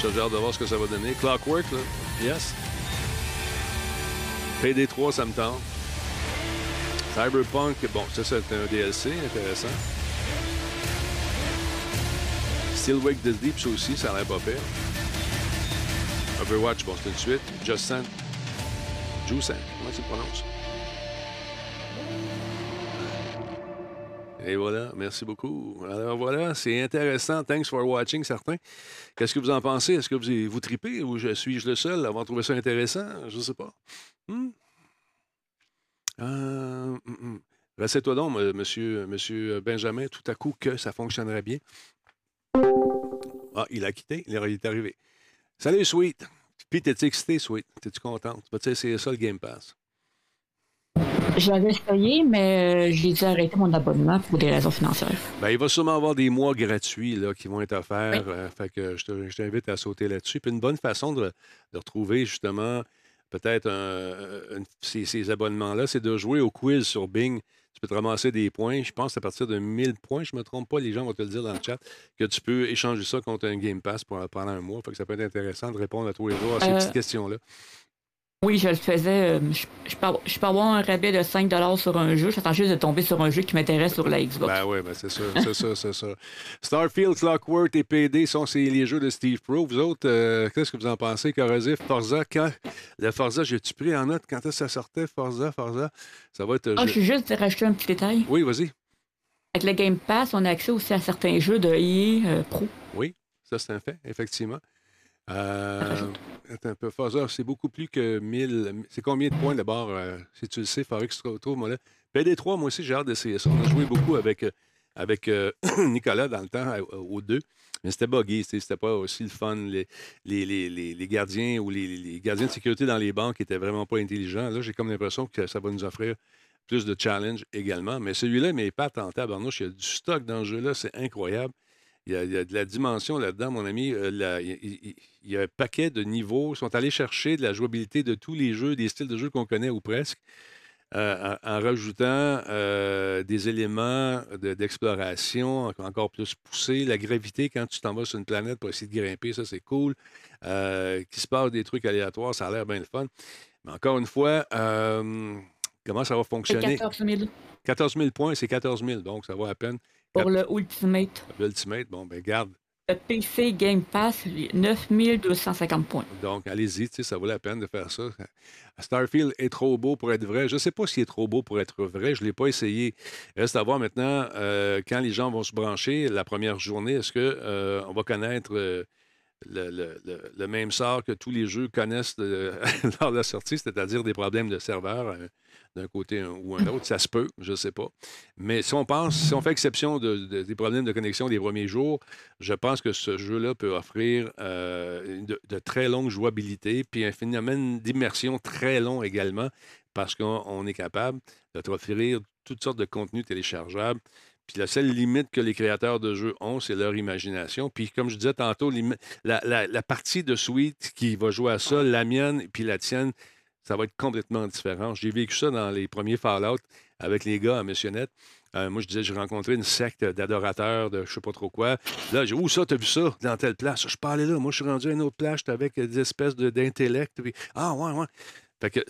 J'ai hâte de voir ce que ça va donner. Clockwork, là. Yes. PD3, ça me tente. Cyberpunk, bon, ça, c'est un DLC intéressant. Still Wake the Deep, ça aussi, ça a l'air pas pire. Overwatch, bon, c'est une suite. Just Sent. Juicent, comment tu le prononces? Et voilà, merci beaucoup. Alors voilà, c'est intéressant. Thanks for watching, certains. Qu'est-ce que vous en pensez? Est-ce que vous, vous tripez ou je suis-je le seul à avoir trouvé ça intéressant? Je ne sais pas. Hmm? Euh, mm, mm. toi donc, monsieur, monsieur Benjamin, tout à coup que ça fonctionnerait bien. Ah, il a quitté, il est arrivé. Salut, Sweet. Puis, t'es-tu excité, Sweet? T'es-tu contente? Tu vas essayer ça, le Game Pass? J'avais essayé, mais euh, j'ai dû arrêter mon abonnement pour des raisons financières. Bien, il va sûrement avoir des mois gratuits là, qui vont être offerts. Euh, fait que je t'invite à sauter là-dessus. Puis une bonne façon de, de retrouver justement peut-être ces, ces abonnements-là, c'est de jouer au quiz sur Bing. Tu peux te ramasser des points. Je pense à partir de 1000 points, je ne me trompe pas, les gens vont te le dire dans le chat, que tu peux échanger ça contre un Game Pass pour, pendant un mois. Fait que ça peut être intéressant de répondre à tous les jours à ces Euh, petites questions-là. Oui, je le faisais. euh, Je, je peux, avoir- je peux avoir un rabais de 5 sur un jeu. J'attends juste de tomber sur un jeu qui m'intéresse sur la Xbox. Ben oui, ben c'est ça, c'est ça, c'est ça. Starfield, Clockwork et PD sont ces- les jeux de Steve Pro. Vous autres, euh, qu'est-ce que vous en pensez? Corrosif, Forza, quand? Le Forza, j'ai-tu pris en note quand est-ce que ça sortait? Forza, Forza? Ça va être. euh, Ah, je je- suis juste de rajouter un petit détail. Oui, vas-y. Avec le Game Pass, on a accès aussi à certains jeux de EA euh, Pro. Oui, ça c'est un fait, effectivement. Euh, un peu, Forza, c'est beaucoup plus que 1000. C'est combien de points d'abord? euh, si tu le sais, faudrait que tu te moi là? PD3, moi aussi, j'ai hâte d'essayer ça. On a joué beaucoup avec, euh, avec euh, Nicolas dans le temps, aux deux. Mais c'était buggy, c'était pas aussi le fun. Les, les, les, les- gardiens ou les, gardiens de sécurité dans les banques étaient vraiment pas intelligents. Là, j'ai comme l'impression que ça va nous offrir plus de challenge également. Mais celui-là, mais pas tenté à Barnouche. Il y a du stock dans le jeu-là, c'est incroyable. Il y, a, il y a de la dimension là-dedans, mon ami. Euh, la- il, il- il y a un paquet de niveaux. Ils sont allés chercher de la jouabilité de tous les jeux, des styles de jeux qu'on connaît ou presque, euh, en, en rajoutant euh, des éléments de- d'exploration en- encore plus poussés. La gravité, quand tu t'en vas sur une planète pour essayer de grimper, ça, c'est cool. Euh, Qu'il se passe des trucs aléatoires, ça a l'air bien le fun. Mais encore une fois, euh, comment ça va fonctionner? 14 000 14 000 points, c'est 14 000, donc ça va à peine. Pour le Ultimate. L'Ultimate, bon, ben garde. Le PC Game Pass, 9 250 points. Donc, allez-y, tu sais, ça vaut la peine de faire ça. Starfield est trop beau pour être vrai. Je ne sais pas s'il est trop beau pour être vrai. Je ne l'ai pas essayé. Reste à voir maintenant, euh, quand les gens vont se brancher la première journée, est-ce qu'on va connaître euh, le, le- le- même sort que tous les jeux connaissent lors de la sortie, c'est-à-dire des problèmes de serveur euh, d'un côté ou un autre? Ça se peut, je ne sais pas. Mais si on pense, si on fait exception de- de- des problèmes de connexion des premiers jours, je pense que ce jeu-là peut offrir euh, de, très longue jouabilité, puis un phénomène d'immersion très long également, parce qu'on on est capable de te offrir toutes sortes de contenus téléchargeables. Puis la seule limite que les créateurs de jeux ont, c'est leur imagination. Puis comme je disais tantôt, la, la- la partie de Sweet qui va jouer à ça, la mienne puis la tienne, Ça va être complètement différent. J'ai vécu ça dans les premiers Fallout avec les gars à Missionnette. Euh, moi, je disais, j'ai rencontré une secte d'adorateurs de je sais pas trop quoi. Là, j'ai où ça, t'as vu ça? Dans telle place? Je parlais là. Moi, je suis rendu à une autre place, j'étais avec des espèces de- d'intellect. puis- Ah, ouais, ouais. Fait que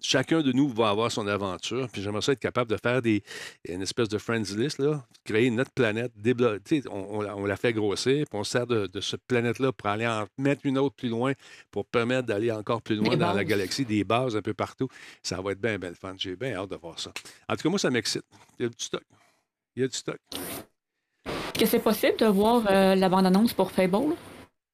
chacun de nous va avoir son aventure. Puis j'aimerais ça être capable de faire des, une espèce de friends list, là, créer notre planète, on, on la- on la fait grossir, puis on sert de, de cette planète-là pour aller en mettre une autre plus loin, pour permettre d'aller encore plus loin Des dans la galaxie, des bases un peu partout. Ça va être bien, bien le fun. J'ai bien hâte de voir ça. En tout cas, moi, ça m'excite. Il y a du stock. Il y a du stock. Est-ce que c'est possible de voir euh, la bande-annonce pour Fable?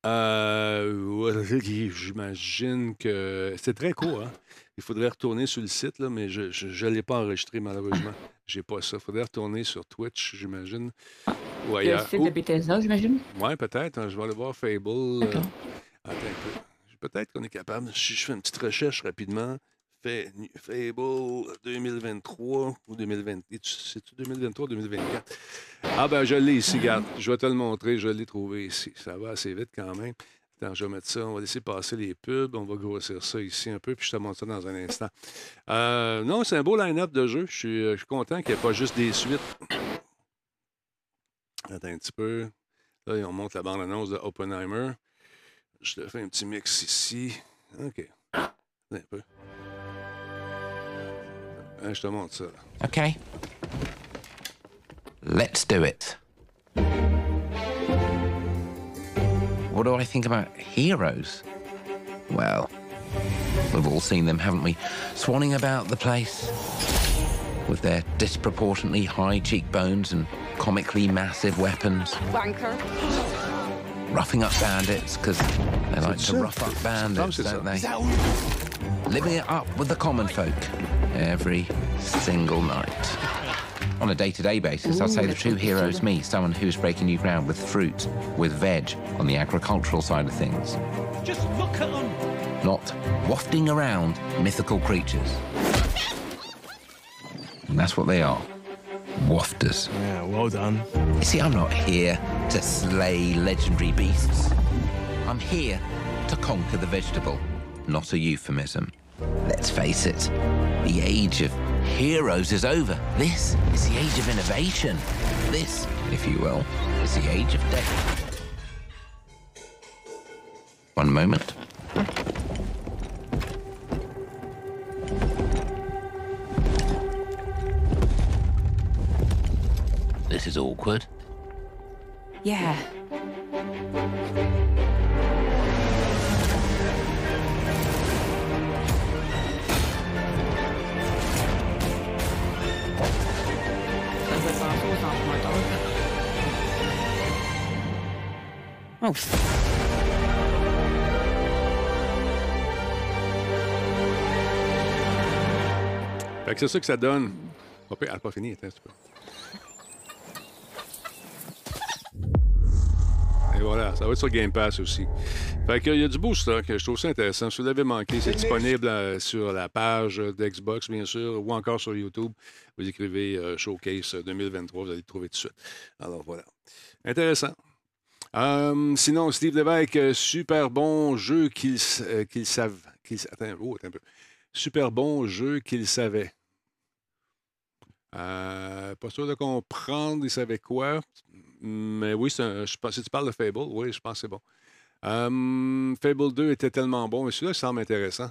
Euh, j'imagine que c'est très court. Hein? Il faudrait retourner sur le site, là, mais je ne l'ai pas enregistré malheureusement. J'ai pas ça. Il faudrait retourner sur Twitch, j'imagine. Ou Le ailleurs. site Ou- de Bethesda, j'imagine? Ouais, peut-être. hein, Je vais aller voir Fable. euh, Attends un peu. Peut-être qu'on est capable. Si je fais une petite recherche rapidement. Fa- Fable 2023 ou 2020. C'est-tu 2023 ou 2024? Ah ben je l'ai ici, regarde. Je vais te le montrer. Je l'ai trouvé ici. Ça va assez vite quand même. Attends, je vais mettre ça. On va laisser passer les pubs. On va grossir ça ici un peu, puis je te montre ça dans un instant. Euh, non, c'est un beau line-up de jeux. Je suis, euh, je suis content qu'il n'y ait pas juste des suites. Attends un petit peu. Là, on monte la bande-annonce de Oppenheimer. Je te fais un petit mix ici. OK. Un peu. Hein, je te ça. Okay. Let's do it. What do I think about heroes? Well, we've all seen them, haven't we? Swanning about the place with their disproportionately high cheekbones and comically massive weapons, Wanker. roughing up bandits because they like to rough up bandits, c'est ça. don't they? Living it up with the common folk every single night. On a day-to-day basis, I'd say the true hero is me, someone who's breaking new ground with fruit, with veg, on the agricultural side of things. Just look at them. Not wafting around mythical creatures. And that's what they are. Wafters. Yeah, well done. You see, I'm not here to slay legendary beasts. I'm here to conquer the vegetable, not a euphemism. Let's face it, the age of heroes is over. This is the age of innovation. This, if you will, is the age of death. One moment. This is awkward. Yeah. Fait que c'est ça que ça donne. Elle n'a pas fini, attends un petit peu. Et voilà, ça va être sur Game Pass aussi. Fait qu'il y a du beau stock, je trouve ça intéressant. Si vous l'avez manqué, c'est disponible euh, sur la page d'Xbox, bien sûr, ou encore sur YouTube. Vous écrivez euh, Showcase 2023, vous allez le trouver tout de suite. Alors voilà. Intéressant. Euh, sinon, Steve Lévesque, euh, super bon jeu qu'il s- euh, qu'il savent. attends, oh, attends un peu. Super bon jeu qu'il savait. Euh, pas sûr de comprendre, il savait quoi. Mais oui, un- si tu parles de Fable, oui, je pense que c'est bon. Fable 2 était tellement bon, mais celui-là semble intéressant.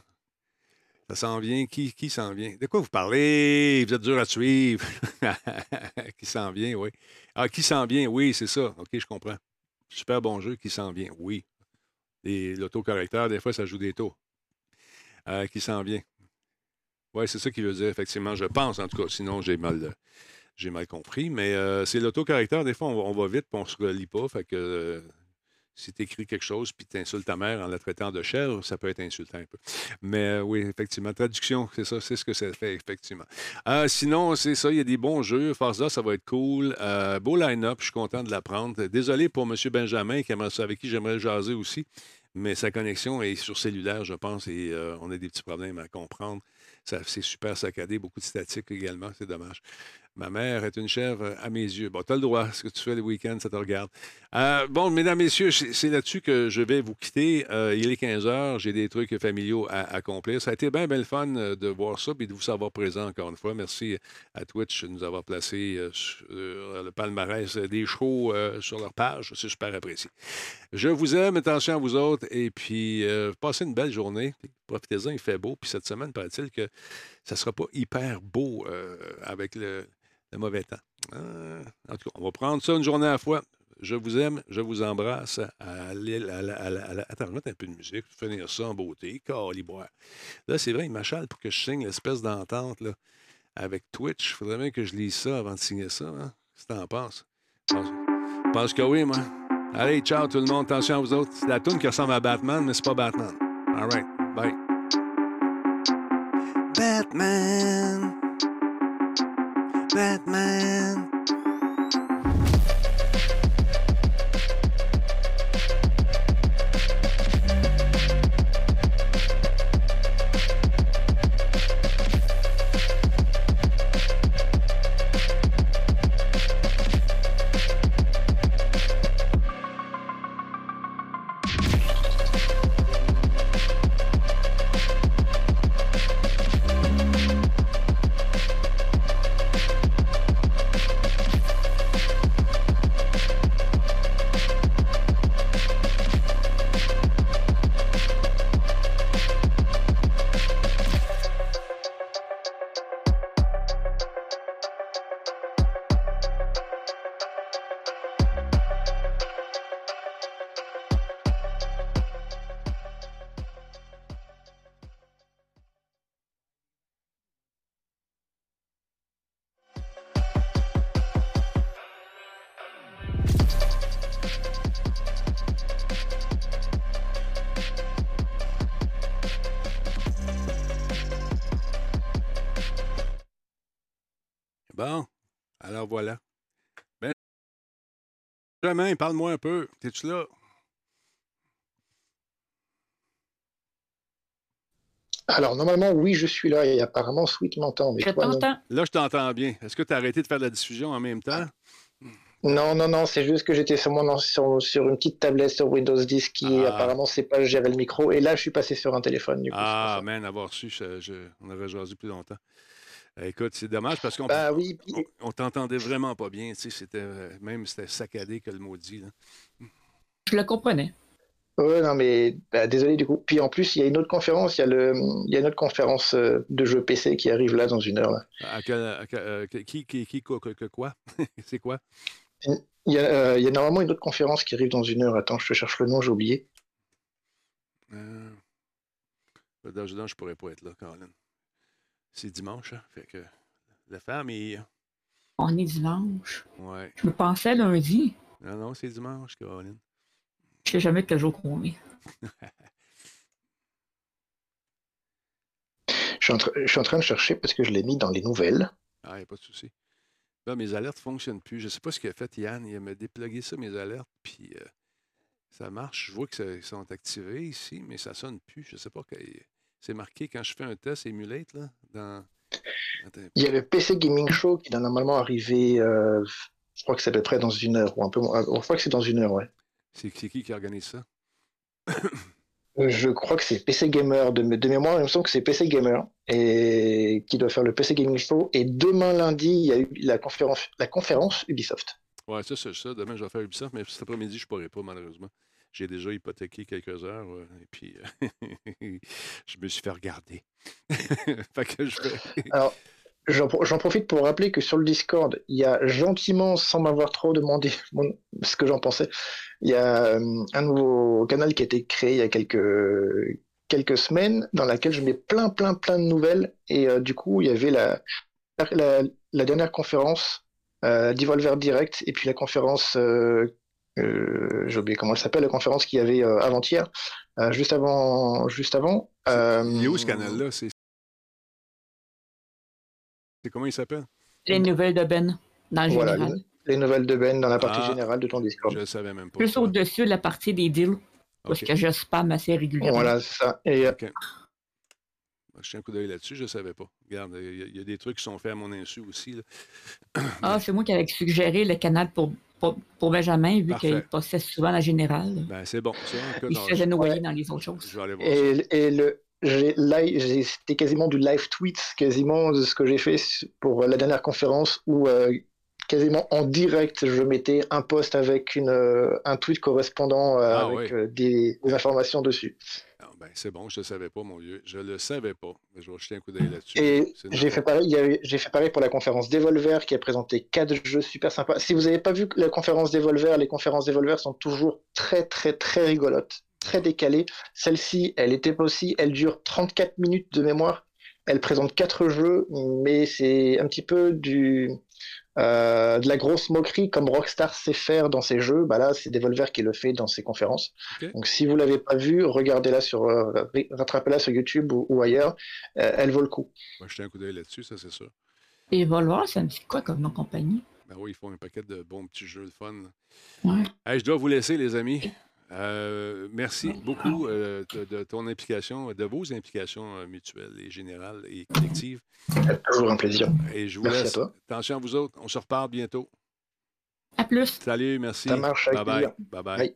Ça s'en vient. Qui, qui s'en vient? De quoi vous parlez? Vous êtes dur à suivre. qui s'en vient, oui. Ah, qui s'en vient? Oui, c'est ça. OK, je comprends. Super bon jeu, qui s'en vient? Oui. Et l'autocorrecteur, des fois, ça joue des tours. Euh, qui s'en vient? Oui, c'est ça qu'il veut dire, effectivement. Je pense, en tout cas. Sinon, j'ai mal, compris. Mais euh, c'est l'autocorrecteur. Des fois, on, va- on va vite puis on ne se relie pas. Fait que euh, si tu écris quelque chose puis tu insultes ta mère en la traitant de chèvre, ça peut être insultant un peu. Mais euh, oui, effectivement, traduction, c'est ça, c'est ce que ça fait, effectivement. Euh, sinon, c'est ça, il y a des bons jeux. Forza, ça va être cool. Euh, beau line-up, je suis content de l'apprendre. Désolé pour M. Benjamin, qui avec qui j'aimerais jaser aussi. Mais sa connexion est sur cellulaire, je pense, et on a des petits problèmes à comprendre. C'est super saccadé, beaucoup de statiques également, c'est dommage. Ma mère est une chèvre à mes yeux. Bon, tu as le droit. Ce que tu fais le week-end, ça te regarde. Euh, bon, mesdames, messieurs, c'est là-dessus que je vais vous quitter. Euh, il est 15 heures. J'ai des trucs familiaux à accomplir. Ça a été bien, bien le fun euh, de voir ça et de vous savoir présent encore une fois. Merci à Twitch de nous avoir placé sur le palmarès des shows sur leur page. C'est super apprécié. Je vous aime. Attention à vous autres. Et puis, passez une belle journée. Profitez-en, il fait beau. Puis cette semaine, paraît-il que ça ne sera pas hyper beau avec le, le mauvais temps. Euh, en tout cas, on va prendre ça une journée à la fois. Je vous aime, je vous embrasse. Attends, je vais mettre un peu de musique, finir ça en beauté. Là, c'est vrai, il m'achale pour que je signe l'espèce d'entente avec Twitch. Il faudrait bien que je lise ça avant de signer ça. Hein? Que t'en penses? Je pense, je pense que oui, moi. Allez, ciao tout le monde. Attention à vous autres. C'est la tune qui ressemble à Batman, mais c'est pas Batman. All right. Bye. Batman. Batman. Voilà. Ben, Benjamin, parle-moi un peu. T'es-tu là? Alors, normalement, oui, je suis là et apparemment, Sweet m'entend. toi, non? Là, je t'entends bien. Est-ce que tu as arrêté de faire de la diffusion en même temps? Non, non, non, c'est juste que j'étais sur, mon, sur, sur une petite tablette sur Windows 10 qui Ah. apparemment sait pas gérer le micro. Et là, je suis passé sur un téléphone. Du coup, Ah, man, avoir su, je- je- on aurait jasé plus longtemps. Écoute, c'est dommage parce qu'on oui, on, on t'entendait vraiment pas bien. tu sais, C'était euh, même c'était saccadé que le maudit. Là. Je le comprenais. Ouais, non, mais bah, désolé du coup. Puis en plus, il y a une autre conférence. Il y a, le, il y a une autre conférence euh, de jeux PC qui arrive là dans une heure. Là. À quel- à quel- euh, qui, qui, qui, quoi, que- que quoi? c'est quoi? Il y, a, euh, il y a normalement une autre conférence qui arrive dans une heure. Attends, je te cherche le nom, j'ai oublié. Euh, dans je pourrais pas être là, Colin. C'est dimanche, hein? Fait que la famille. On est dimanche. Ouais. Je me pensais lundi. Non, non, c'est dimanche, Colin. Je sais jamais quel jour qu'on est. Je suis, en tra- je suis en train de chercher parce que je l'ai mis dans les nouvelles. Ah, il n'y a pas de souci. Là, mes alertes ne fonctionnent plus. Je ne sais pas ce qu'il a fait, Yann. Il m'a déplugué ça, mes alertes, puis euh, ça marche. Je vois qu'ils sont activés ici, mais ça ne sonne plus. Je ne sais pas. que- C'est marqué quand je fais un test Emulate, là, dans... Il y a le PC Gaming Show qui doit normalement arriver, euh, je crois que c'est à peu près dans une heure, ou un peu moins. Je crois que c'est dans une heure, ouais. C'est qui qui organise ça? Euh, Je crois que c'est PC Gamer de, de mémoire, il me semble que c'est PC Gamer et qui doit faire le PC Gaming Show. Et demain lundi, il y a eu la conférence, la conférence Ubisoft. Ouais, ça, c'est ça. Demain, je vais faire Ubisoft, mais cet après-midi, je ne pourrai pas, malheureusement. J'ai déjà hypothéqué quelques heures, euh, et puis euh, je me suis fait regarder. Alors, j'en pro- j'en profite pour rappeler que sur le Discord, il y a gentiment, sans m'avoir trop demandé ce que j'en pensais, il y a euh, un nouveau canal qui a été créé il y a quelques, quelques semaines, dans laquelle je mets plein, plein, plein de nouvelles. Et du coup, il y avait la, la, dernière conférence euh, d'Evolver Direct, et puis la conférence, euh, j'ai oublié comment elle s'appelle, la conférence qu'il y avait euh, avant-hier, euh, juste avant. Juste avant euh, Il est où ce canal-là? C'est comment il s'appelle? Les nouvelles de Ben, dans le Voilà, général. les, les nouvelles de Ben dans la partie Ah. générale de ton Discord. Je ne savais même pas. Plus au-dessus de la partie des deals. Parce que je spam assez régulièrement. Voilà, c'est ça. Et, euh, Je tiens un coup d'œil là-dessus, je ne savais pas. Regarde, il y, a- il y a des trucs qui sont faits à mon insu aussi. là. Ah, c'est moi qui avais suggéré le canal pour, pour, pour Benjamin, vu Parfait. qu'il passait souvent la générale. Ben, c'est bon, ça. Il se faisait noyer dans les autres choses. Je vais aller voir ça. Et, et le, j'ai live- j'ai- c'était quasiment du live tweet, quasiment de ce que j'ai fait pour la dernière conférence où euh, quasiment en direct je mettais un post avec une, euh, un tweet correspondant euh, Ah, avec oui. euh, des, des informations dessus. Ben, c'est bon, je ne le savais pas, mon vieux. Je ne le savais pas. Mais je vais jeter un coup d'œil là-dessus. Et j'ai fait pareil, j'ai fait pour la conférence Devolver qui a présenté quatre jeux super sympas. Si vous n'avez pas vu la conférence Devolver, les conférences Devolver sont toujours très très très rigolotes, très décalées. Celle-ci, elle était aussi, elle dure 34 minutes de mémoire. Elle présente quatre jeux, mais c'est un petit peu du euh, de la grosse moquerie comme Rockstar sait faire dans ses jeux. Bah là, c'est Devolver qui le fait dans ses conférences. Donc si vous l'avez pas vu, regardez-la sur, euh, rattrapez-la sur YouTube ou, ou ailleurs. Euh, elle vaut le coup. Je vais jeter un coup d'œil là-dessus, ça, c'est sûr. Et Volvoir, ça me dit quoi comme nom compagnie? Ben oui, ils font un paquet de bons petits jeux de fun. Ouais. Hey, je dois vous laisser, les amis. Euh, merci beaucoup euh, de, ton implication, de vos implications euh, mutuelles et générales et collectives. Toujours un plaisir. Et je vous laisse. Attention à vous autres. On se reparle bientôt. À plus. Salut, merci. Ça marche. Bye bye. Bye bye.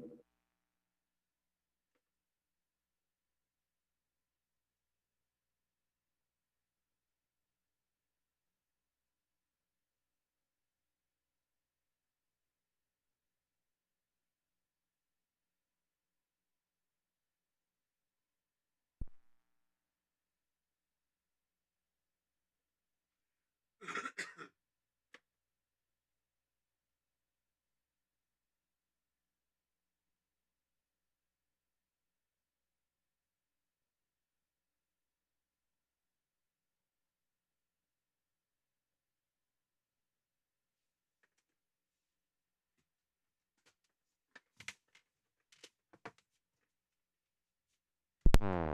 Mm.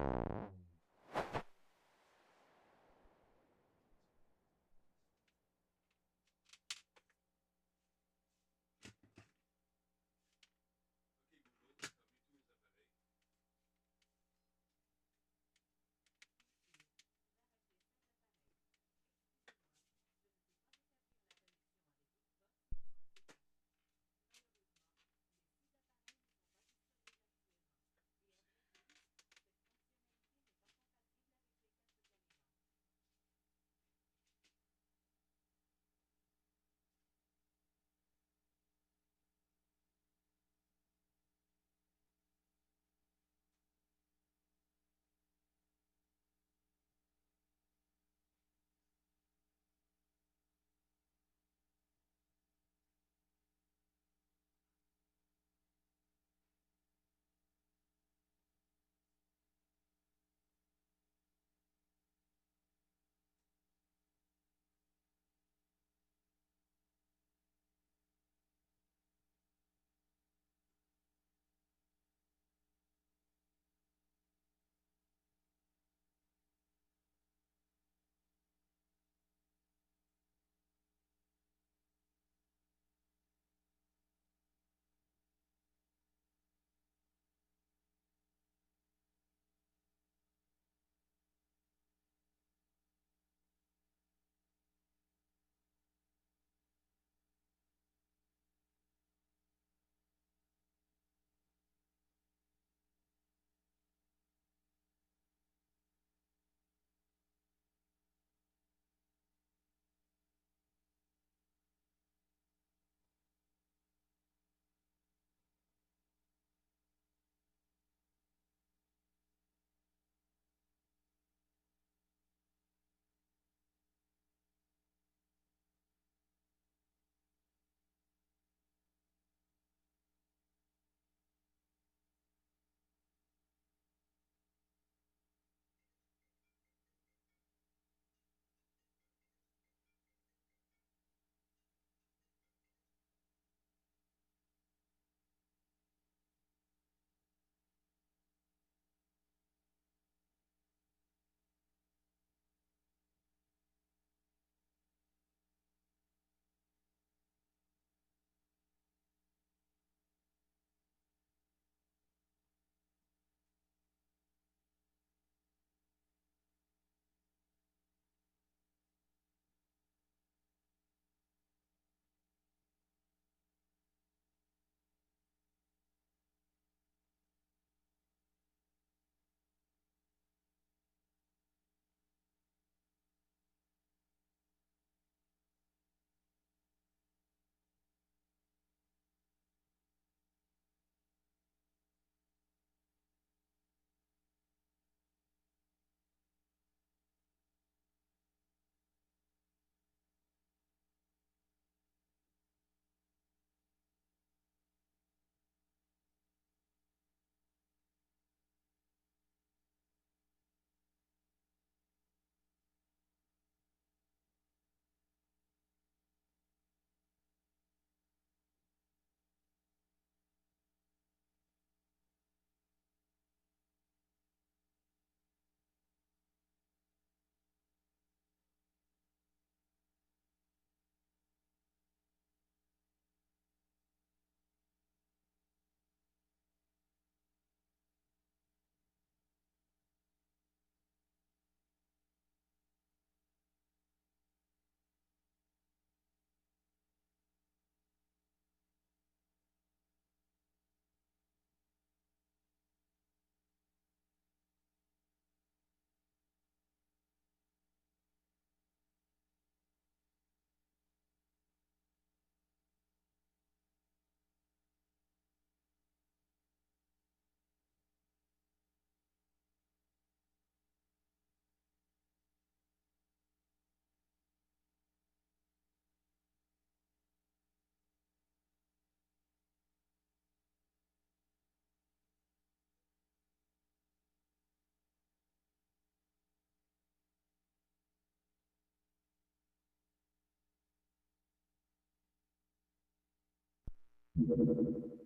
Bye.